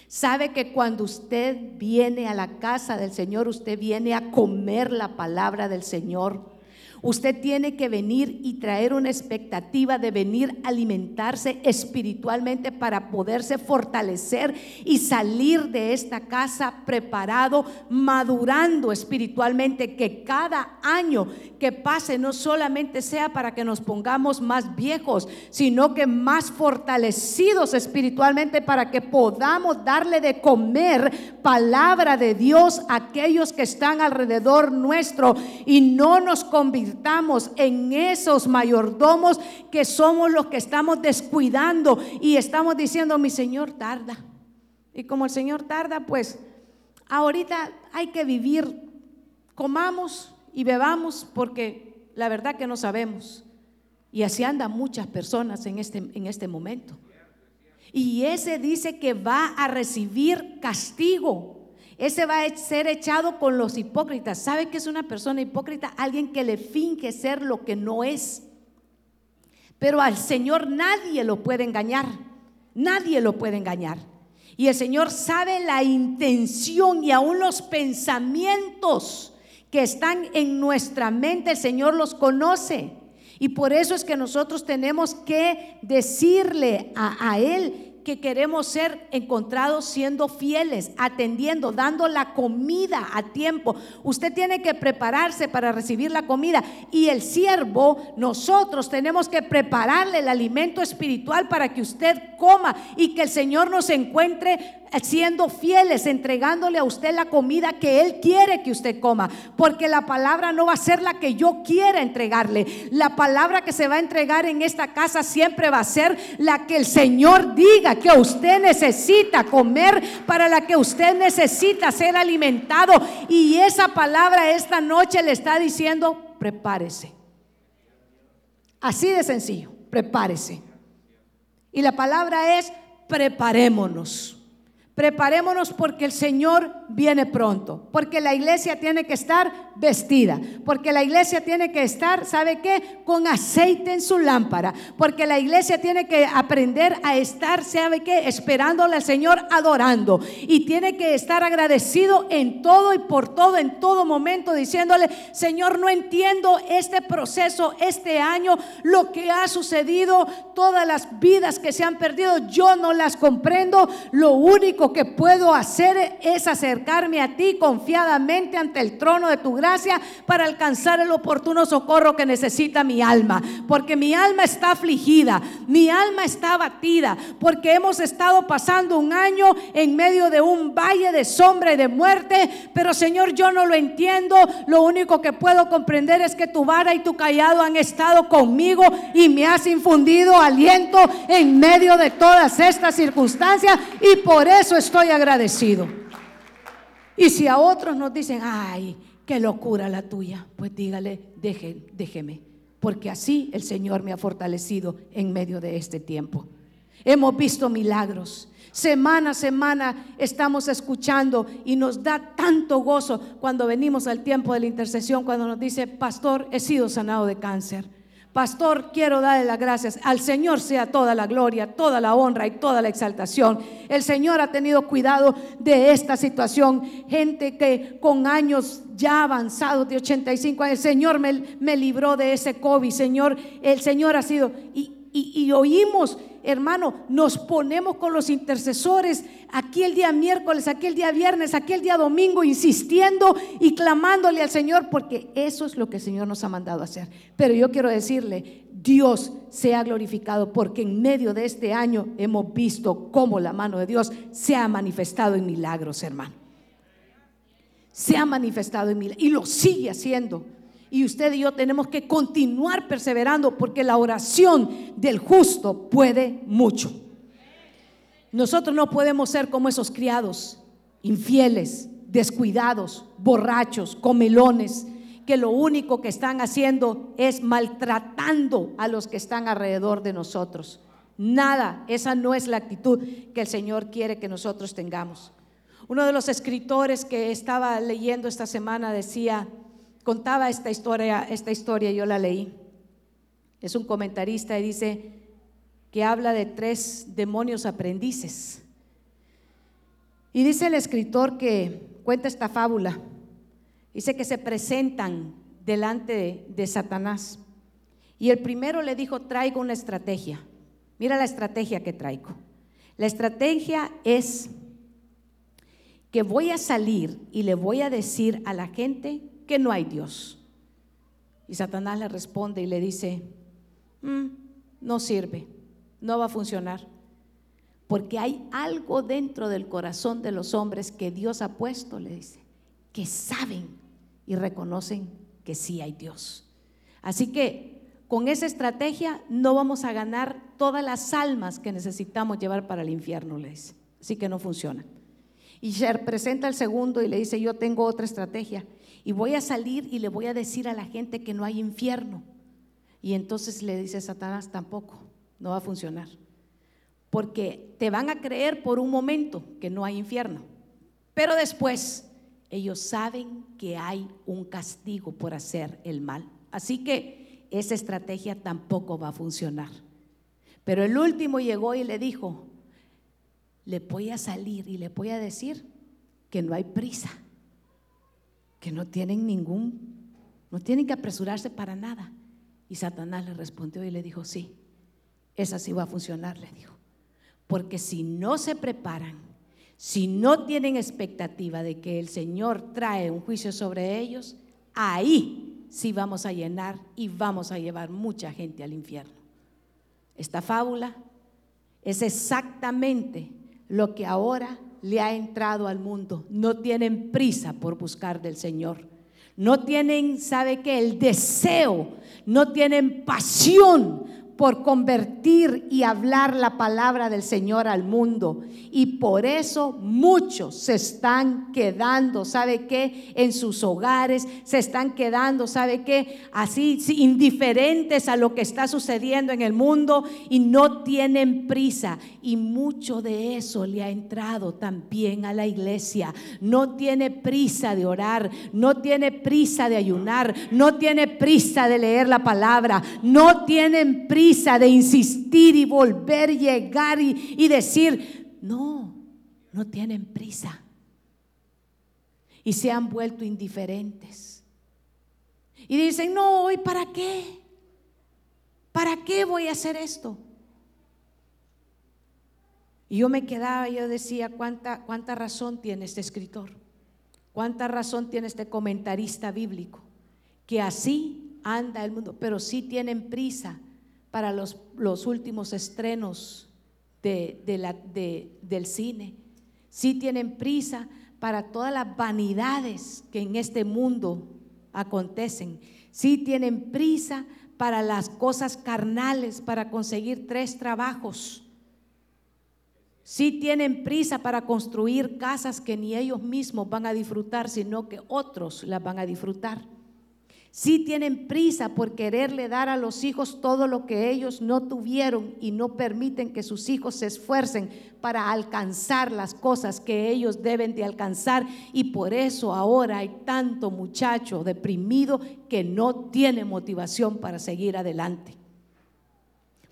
Speaker 1: Sabe que cuando usted viene a la casa del Señor, usted viene a comer la palabra del Señor. Usted tiene que venir y traer una expectativa de venir a alimentarse espiritualmente para poderse fortalecer y salir de esta casa preparado, madurando espiritualmente, que cada año que pase no solamente sea para que nos pongamos más viejos, sino que más fortalecidos espiritualmente para que podamos darle de comer palabra de Dios a aquellos que están alrededor nuestro y no nos convirtamos estamos en esos mayordomos que somos los que estamos descuidando y estamos diciendo, mi Señor tarda. Y como el Señor tarda, pues ahorita hay que vivir, comamos y bebamos porque la verdad que no sabemos. Y así andan muchas personas en este, en este momento. Y ese dice que va a recibir castigo. Ese va a ser echado con los hipócritas. ¿Sabe qué es una persona hipócrita? Alguien que le finge ser lo que no es. Pero al Señor nadie lo puede engañar. Nadie lo puede engañar. Y el Señor sabe la intención y aún los pensamientos que están en nuestra mente. El Señor los conoce. Y por eso es que nosotros tenemos que decirle a, a Él que queremos ser encontrados siendo fieles, atendiendo, dando la comida a tiempo. Usted tiene que prepararse para recibir la comida y el siervo, nosotros tenemos que prepararle el alimento espiritual para que usted coma y que el Señor nos encuentre siendo fieles, entregándole a usted la comida que Él quiere que usted coma, porque la palabra no va a ser la que yo quiera entregarle. La palabra que se va a entregar en esta casa siempre va a ser la que el Señor diga que usted necesita comer, para la que usted necesita ser alimentado. Y esa palabra esta noche le está diciendo, prepárese. Así de sencillo, prepárese. Y la palabra es, preparémonos. Preparémonos porque el Señor viene pronto, porque la iglesia tiene que estar vestida, porque la iglesia tiene que estar, ¿sabe qué? Con aceite en su lámpara, porque la iglesia tiene que aprender a estar, ¿sabe qué? Esperándole al Señor, adorando, y tiene que estar agradecido en todo y por todo, en todo momento, diciéndole, Señor, no entiendo este proceso, este año, lo que ha sucedido, todas las vidas que se han perdido, yo no las comprendo, lo único que puedo hacer es acercarme a ti confiadamente ante el trono de tu gracia para alcanzar el oportuno socorro que necesita mi alma. Porque mi alma está afligida, mi alma está abatida, porque hemos estado pasando un año en medio de un valle de sombra y de muerte. Pero Señor, yo no lo entiendo. Lo único que puedo comprender es que tu vara y tu callado han estado conmigo y me has infundido aliento en medio de todas estas circunstancias. Y por eso estoy agradecido. Y si a otros nos dicen, ay, qué locura la tuya, pues dígale, déjeme, porque así el Señor me ha fortalecido en medio de este tiempo. Hemos visto milagros. Semana a semana estamos escuchando y nos da tanto gozo cuando venimos al tiempo de la intercesión, cuando nos dice, pastor, he sido sanado de cáncer. Pastor, quiero darle las gracias. Al Señor sea toda la gloria, toda la honra y toda la exaltación. El Señor ha tenido cuidado de esta situación. Gente que con años ya avanzados de 85 años, el Señor me, me libró de ese COVID. Señor, el Señor ha sido... Y, y, oímos, hermano, nos ponemos con los intercesores aquí el día miércoles, aquí el día viernes, aquí el día domingo, insistiendo y clamándole al Señor, porque eso es lo que el Señor nos ha mandado a hacer. Pero yo quiero decirle, Dios sea glorificado, porque en medio de este año hemos visto cómo la mano de Dios se ha manifestado en milagros, hermano. Se ha manifestado en milagros y lo sigue haciendo. Y usted y yo tenemos que continuar perseverando porque la oración del justo puede mucho. Nosotros no podemos ser como esos criados, infieles, descuidados, borrachos, comelones, que lo único que están haciendo es maltratando a los que están alrededor de nosotros. Nada, esa no es la actitud que el Señor quiere que nosotros tengamos. Uno de los escritores que estaba leyendo esta semana decía, contaba esta historia, esta historia yo la leí. Es un comentarista y dice que habla de tres demonios aprendices. Y dice el escritor que cuenta esta fábula. Dice que se presentan delante de, de Satanás. Y el primero le dijo, traigo una estrategia. Mira la estrategia que traigo. La estrategia es que voy a salir y le voy a decir a la gente que no hay Dios. Y Satanás le responde y le dice, mm, no sirve, no va a funcionar, porque hay algo dentro del corazón de los hombres que Dios ha puesto, le dice, que saben y reconocen que sí hay Dios. Así que con esa estrategia no vamos a ganar todas las almas que necesitamos llevar para el infierno, le dice. Así que no funciona. Y se presenta el segundo y le dice, yo tengo otra estrategia y voy a salir y le voy a decir a la gente que no hay infierno. Y entonces le dice Satanás, tampoco, no va a funcionar. Porque te van a creer por un momento que no hay infierno, Pero después ellos saben que hay un castigo por hacer el mal. Así que esa estrategia tampoco va a funcionar. Pero el último llegó y le dijo, le voy a salir y le voy a decir que no hay prisa, que no tienen ningún, no tienen que apresurarse para nada. Y Satanás le respondió y le dijo, sí, esa sí va a funcionar, le dijo. Porque si no se preparan, si no tienen expectativa de que el Señor trae un juicio sobre ellos, ahí sí vamos a llenar y vamos a llevar mucha gente al infierno. Esta fábula es exactamente lo que ahora le ha entrado al mundo. No tienen prisa por buscar del Señor. No tienen, ¿sabe qué? El deseo. No tienen pasión por convertir y hablar la palabra del Señor al mundo. Y por eso muchos se están quedando, ¿sabe qué? En sus hogares, se están quedando, ¿sabe qué? Así, indiferentes a lo que está sucediendo en el mundo y no tienen prisa. Y mucho de eso le ha entrado también a la iglesia. No tiene prisa de orar, no tiene prisa de ayunar, no tiene prisa de leer la palabra, no tienen prisa de insistir y volver, llegar y, decir, no, no tienen prisa. Y se han vuelto indiferentes. Y dicen, no, ¿y para qué? ¿Para qué voy a hacer esto? Y yo me quedaba, yo decía, ¿cuánta, cuánta razón tiene este escritor? ¿Cuánta razón tiene este comentarista bíblico? Que así anda el mundo, pero sí tienen prisa para los, los últimos estrenos de, del cine. Si tienen prisa para todas las vanidades que en este mundo acontecen. Si tienen prisa para las cosas carnales, para conseguir tres trabajos. Si tienen prisa para construir casas que ni ellos mismos van a disfrutar, sino que otros las van a disfrutar. Si tienen prisa por quererle dar a los hijos todo lo que ellos no tuvieron y no permiten que sus hijos se esfuercen para alcanzar las cosas que ellos deben de alcanzar. Y por eso ahora hay tanto muchacho deprimido que no tiene motivación para seguir adelante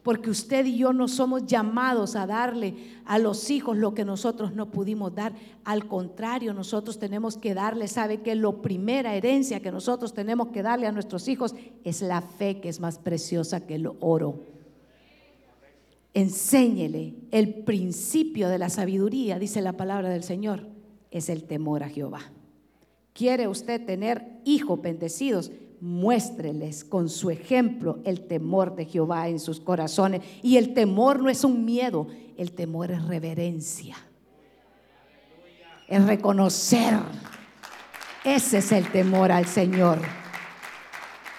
Speaker 1: porque usted y yo no somos llamados a darle a los hijos lo que nosotros no pudimos dar. Al contrario, nosotros tenemos que darle, sabe que la primera herencia que nosotros tenemos que darle a nuestros hijos es la fe que es más preciosa que el oro. Enséñele el principio de la sabiduría, dice la palabra del Señor, es el temor a Jehová. ¿Quiere usted tener hijos bendecidos? Muéstreles con su ejemplo el temor de Jehová en sus corazones. Y el temor no es un miedo, el temor es reverencia. Es reconocer. Ese es el temor al Señor.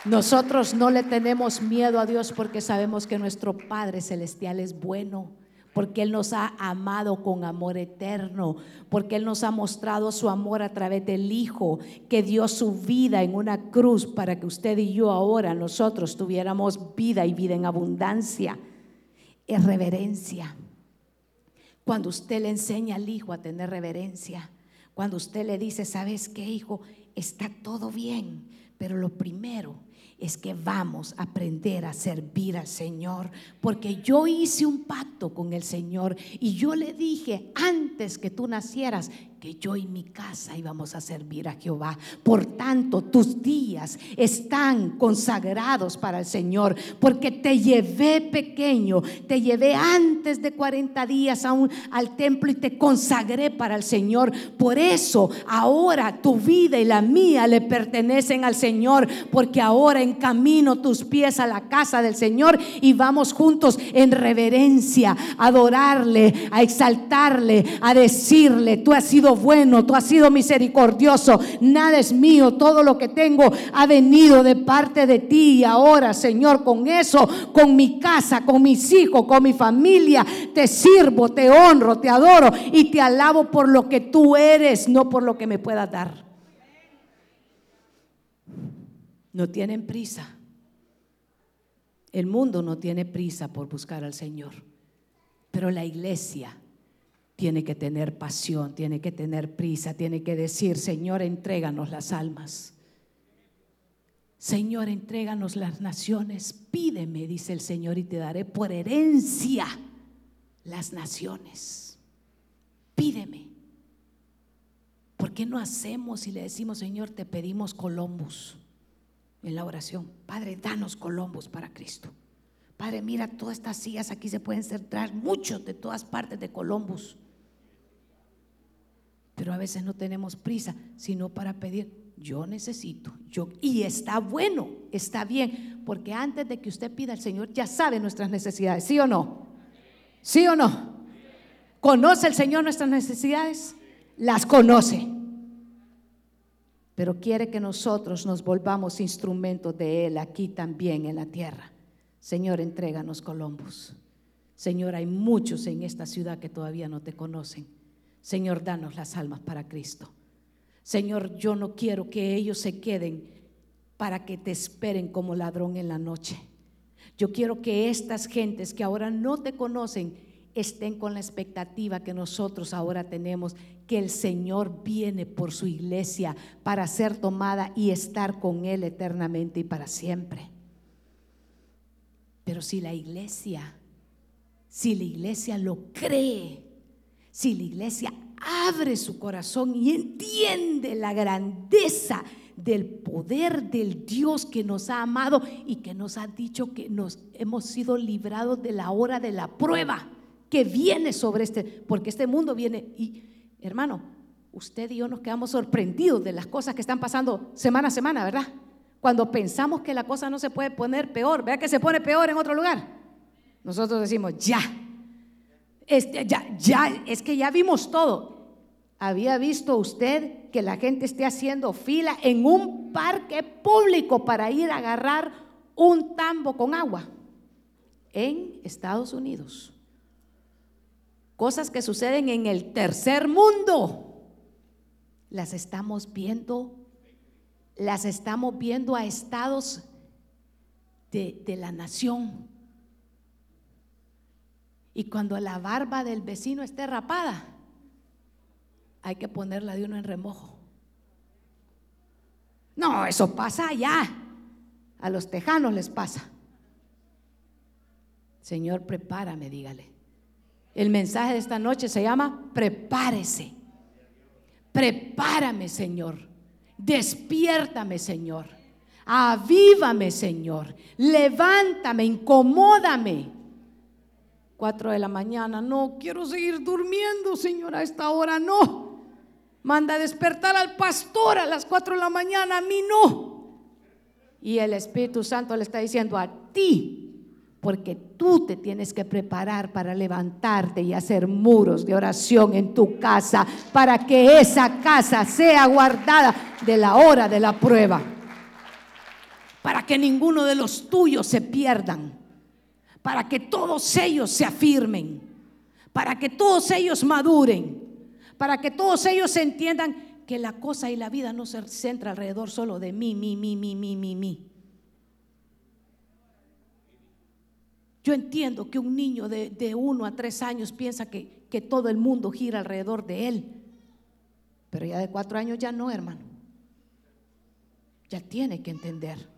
Speaker 1: Nosotros no le tenemos miedo a Dios porque sabemos que nuestro Padre Celestial es bueno porque Él nos ha amado con amor eterno, porque Él nos ha mostrado su amor a través del Hijo, que dio su vida en una cruz para que usted y yo ahora nosotros tuviéramos vida y vida en abundancia. Es reverencia. Cuando usted le enseña al Hijo a tener reverencia, cuando usted le dice, ¿sabes qué, Hijo? Está todo bien, pero lo primero es que vamos a aprender a servir al Señor, porque yo hice un pacto con el Señor y yo le dije antes que tú nacieras que yo y mi casa íbamos a servir a Jehová. Por tanto, tus días están consagrados para el Señor, porque te llevé pequeño, te llevé antes de 40 días aún al templo y te consagré para el Señor. Por eso ahora tu vida y la mía le pertenecen al Señor, porque ahora encamino tus pies a la casa del Señor y vamos juntos en reverencia, a adorarle, a exaltarle, a decirle, tú has sido bueno, tú has sido misericordioso, nada es mío, todo lo que tengo ha venido de parte de ti y ahora, Señor, con eso, con mi casa, con mis hijos, con mi familia, te sirvo, te honro, te adoro y te alabo por lo que tú eres, no por lo que me puedas dar. No tienen prisa. El mundo no tiene prisa por buscar al Señor, pero la iglesia tiene que tener pasión, tiene que tener prisa, tiene que decir, Señor, entréganos las almas. Señor, entréganos las naciones. Pídeme, dice el Señor, y te daré por herencia las naciones. Pídeme. ¿Por qué no hacemos y le decimos, Señor, te pedimos Columbus en la oración? Padre, danos Columbus para Cristo. Padre, mira, todas estas sillas aquí se pueden centrar muchos de todas partes de Columbus. Pero a veces no tenemos prisa, sino para pedir, yo necesito, yo y está bueno, está bien, porque antes de que usted pida al Señor ya sabe nuestras necesidades, ¿sí o no? ¿Sí o no? ¿Conoce el Señor nuestras necesidades? Las conoce. Pero quiere que nosotros nos volvamos instrumentos de Él aquí también en la tierra. Señor, entréganos Columbus. Señor, hay muchos en esta ciudad que todavía no te conocen. Señor, danos las almas para Cristo. Señor, yo no quiero que ellos se queden para que te esperen como ladrón en la noche. Yo quiero que estas gentes que ahora no te conocen estén con la expectativa que nosotros ahora tenemos, que el Señor viene por su iglesia para ser tomada y estar con Él eternamente y para siempre. Pero si la iglesia, si la iglesia lo cree, si la iglesia abre su corazón y entiende la grandeza del poder del Dios que nos ha amado y que nos ha dicho que nos hemos sido librados de la hora de la prueba que viene sobre este, porque este mundo viene y hermano, usted y yo nos quedamos sorprendidos de las cosas que están pasando semana a semana, ¿verdad? Cuando pensamos que la cosa no se puede poner peor, vea que se pone peor en otro lugar. Nosotros decimos, ya, este, es que ya vimos todo. ¿Había visto usted que la gente esté haciendo fila en un parque público para ir a agarrar un tambo con agua? En Estados Unidos. Cosas que suceden en el tercer mundo. Las estamos viendo, las estamos viendo a estados de la nación y cuando la barba del vecino esté rapada, hay que ponerla de uno en remojo. No, eso pasa allá. A los tejanos les pasa. Señor, prepárame, dígale. El mensaje de esta noche se llama prepárese. Prepárame, Señor. Despiértame, Señor. Avívame, Señor. Levántame, incomódame. 4 de la mañana, no, quiero seguir durmiendo, Señor, a esta hora no. Manda a despertar al pastor a las 4 de la mañana, a mí no. Y el Espíritu Santo le está diciendo a ti, porque tú te tienes que preparar para levantarte y hacer muros de oración en tu casa, para que esa casa sea guardada de la hora de la prueba, para que ninguno de los tuyos se pierdan para que todos ellos se afirmen, para que todos ellos maduren, para que todos ellos entiendan que la cosa y la vida no se centra alrededor solo de mí, mí, mí, mí, mí, mí, mí. Yo entiendo que un niño de, de uno a tres años piensa que, que todo el mundo gira alrededor de él, pero ya de cuatro años ya no, hermano. Ya tiene que entender.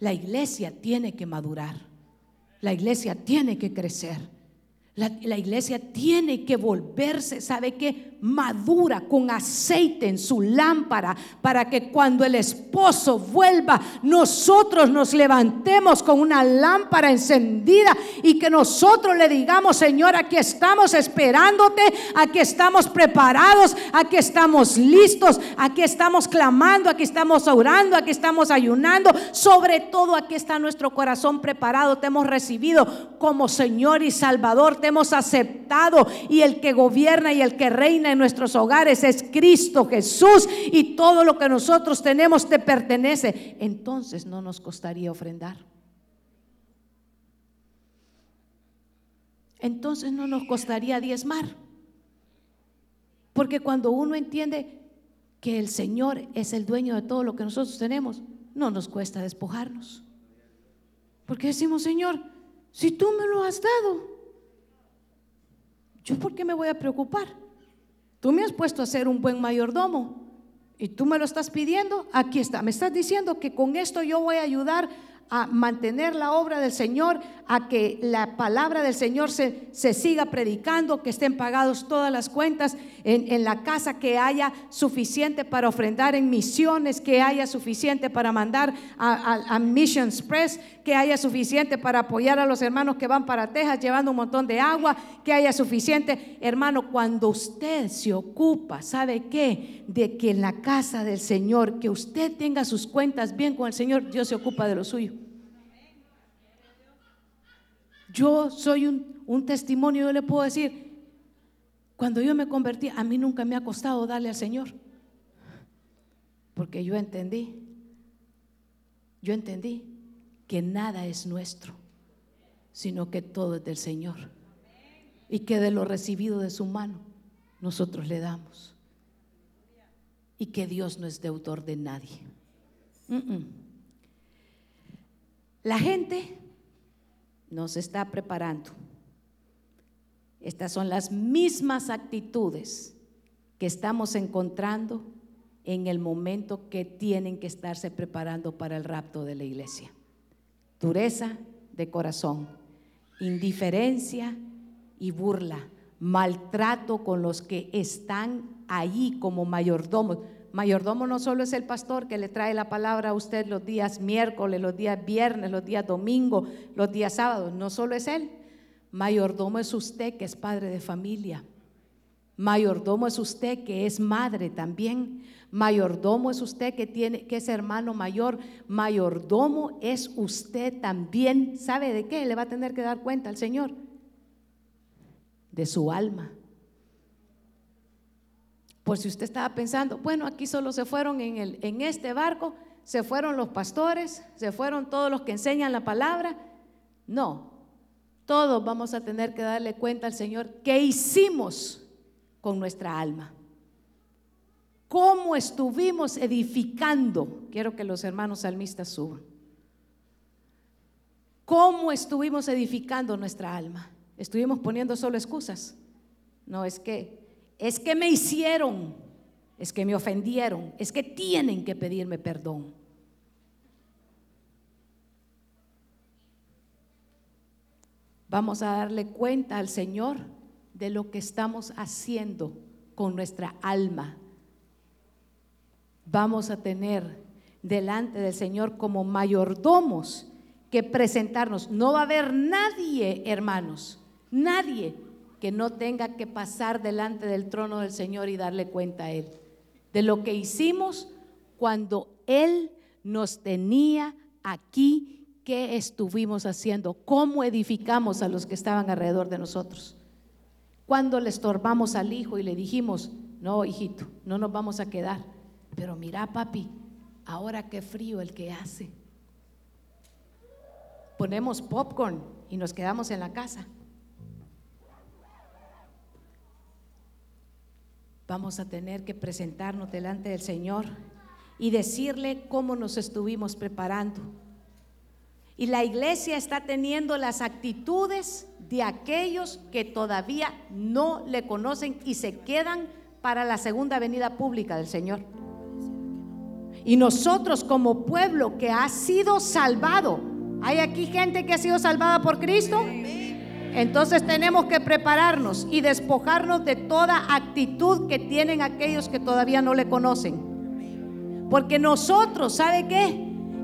Speaker 1: La iglesia tiene que madurar. La iglesia tiene que crecer. La, iglesia tiene que volverse, ¿sabe qué? Madura con aceite en su lámpara para que cuando el esposo vuelva, nosotros nos levantemos con una lámpara encendida y que nosotros le digamos, Señor, aquí estamos esperándote, aquí estamos preparados, aquí estamos listos, aquí estamos clamando, aquí estamos orando, aquí estamos ayunando. Sobre todo aquí está nuestro corazón preparado, te hemos recibido como Señor y Salvador hemos aceptado y el que gobierna y el que reina en nuestros hogares es Cristo Jesús y todo lo que nosotros tenemos te pertenece, entonces no nos costaría ofrendar. Entonces no nos costaría diezmar. Porque cuando uno entiende que el Señor es el dueño de todo lo que nosotros tenemos, no nos cuesta despojarnos. Porque decimos, Señor, si tú me lo has dado, ¿Yo por qué me voy a preocupar? Tú me has puesto a ser un buen mayordomo y tú me lo estás pidiendo. Aquí está. Me estás diciendo que con esto yo voy a ayudar a mantener la obra del Señor, a que la palabra del Señor se, se siga predicando, que estén pagados todas las cuentas en, en, la casa, que haya suficiente para ofrendar en misiones, que haya suficiente para mandar a, a, a Express, que haya suficiente para apoyar a los hermanos que van para Texas llevando un montón de agua, que haya suficiente. Hermano, cuando usted se ocupa, ¿sabe qué? De que en la casa del Señor, que usted tenga sus cuentas bien con el Señor, Dios se ocupa de lo suyo. Yo soy un, testimonio, yo le puedo decir, cuando yo me convertí, a mí nunca me ha costado darle al Señor, porque yo entendí, yo entendí que nada es nuestro, sino que todo es del Señor, y que de lo recibido de su mano nosotros le damos, y que Dios no es deudor de nadie. La gente nos está preparando. Estas son las mismas actitudes que estamos encontrando en el momento que tienen que estarse preparando para el rapto de la iglesia. Dureza de corazón, indiferencia y burla, maltrato con los que están ahí como mayordomos. Mayordomo no solo es el pastor que le trae la palabra a usted los días miércoles, los días viernes, los días domingo, los días sábados, no solo es él. Mayordomo es usted que es padre de familia. Mayordomo es usted que es madre también. Mayordomo es usted que tiene que es hermano mayor. Mayordomo es usted también. ¿Sabe de qué? Le va a tener que dar cuenta al Señor de su alma. Por si usted estaba pensando, bueno, aquí solo se fueron en, el, en este barco, se fueron los pastores, se fueron todos los que enseñan la palabra. No, todos vamos a tener que darle cuenta al Señor qué hicimos con nuestra alma. ¿Cómo estuvimos edificando? Quiero que los hermanos salmistas suban. ¿Cómo estuvimos edificando nuestra alma? ¿Estuvimos poniendo solo excusas? No, es que es que me hicieron, es que me ofendieron, es que tienen que pedirme perdón. Vamos a darle cuenta al Señor de lo que estamos haciendo con nuestra alma. Vamos a tener delante del Señor como mayordomos que presentarnos. No va a haber nadie, hermanos, nadie que no tenga que pasar delante del trono del Señor y darle cuenta a Él de lo que hicimos cuando Él nos tenía aquí, qué estuvimos haciendo, cómo edificamos a los que estaban alrededor de nosotros. Cuando le estorbamos al hijo y le dijimos, no, hijito, no nos vamos a quedar, pero mira, papi, ahora qué frío el que hace. Ponemos popcorn y nos quedamos en la casa. Vamos a tener que presentarnos delante del Señor y decirle cómo nos estuvimos preparando. Y la iglesia está teniendo las actitudes de aquellos que todavía no le conocen y se quedan para la segunda venida pública del Señor. Y nosotros como pueblo que ha sido salvado, ¿hay aquí gente que ha sido salvada por Cristo? Entonces tenemos que prepararnos y despojarnos de toda actitud que tienen aquellos que todavía no le conocen. Porque nosotros, ¿sabe qué?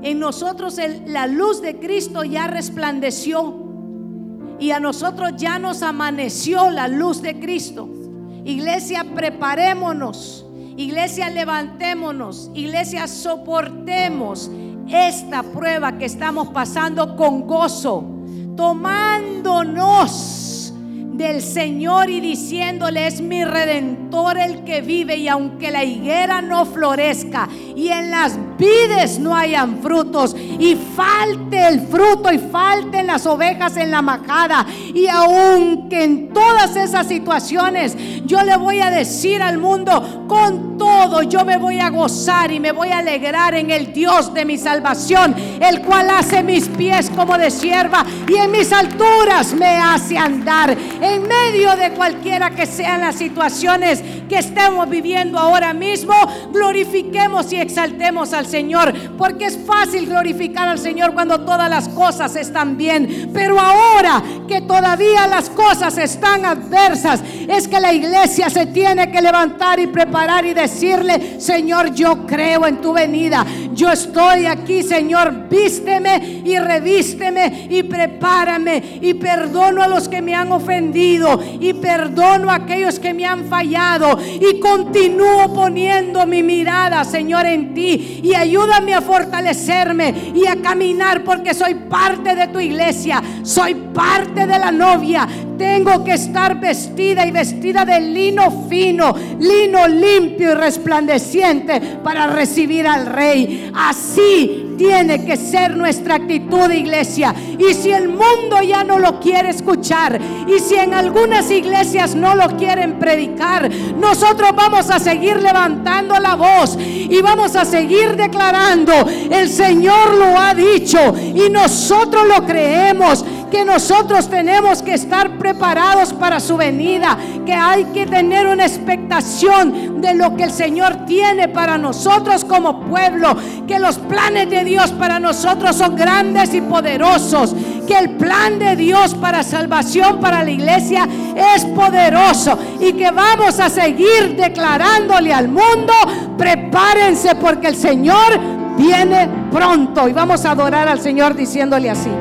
Speaker 1: En nosotros la luz de Cristo ya resplandeció y a nosotros ya nos amaneció la luz de Cristo. Iglesia, preparémonos. Iglesia, levantémonos. Iglesia, soportemos esta prueba que estamos pasando con gozo tomándonos del Señor y diciéndole, es mi redentor el que vive y aunque la higuera no florezca y en las vides no hayan frutos y falte el fruto y falten las ovejas en la majada y aunque en todas esas situaciones Yo le voy a decir al mundo, con todo yo me voy a gozar y me voy a alegrar en el Dios de mi salvación, el cual hace mis pies como de sierva y en mis alturas me hace andar. En medio de cualquiera que sean las situaciones que estemos viviendo ahora mismo, glorifiquemos y exaltemos al Señor, porque es fácil glorificar al Señor cuando todas las cosas están bien, pero ahora que todavía las cosas están adversas, es que la iglesia se tiene que levantar y preparar y decirle, Señor, yo creo en tu venida, yo estoy aquí, Señor, vísteme y revísteme y prepárame. Y perdono a los que me han ofendido y perdono a aquellos que me han fallado. Y continúo poniendo mi mirada, Señor, en ti ayúdame a fortalecerme y a caminar porque soy parte de tu iglesia, soy parte de la novia. Tengo que estar vestida y vestida de lino fino, lino limpio y resplandeciente para recibir al rey. Así tiene que ser nuestra actitud, iglesia. Y si el mundo ya no lo quiere escuchar, y si en algunas iglesias no lo quieren predicar, nosotros vamos a seguir levantando la voz y vamos a seguir declarando, el Señor lo ha dicho y nosotros lo creemos que nosotros tenemos que estar preparados para su venida, que hay que tener una expectación de lo que el Señor tiene para nosotros como pueblo, que los planes de Dios para nosotros son grandes y poderosos, que el plan de Dios para salvación para la iglesia es poderoso y que vamos a seguir declarándole al mundo, prepárense porque el Señor viene pronto y vamos a adorar al Señor diciéndole así.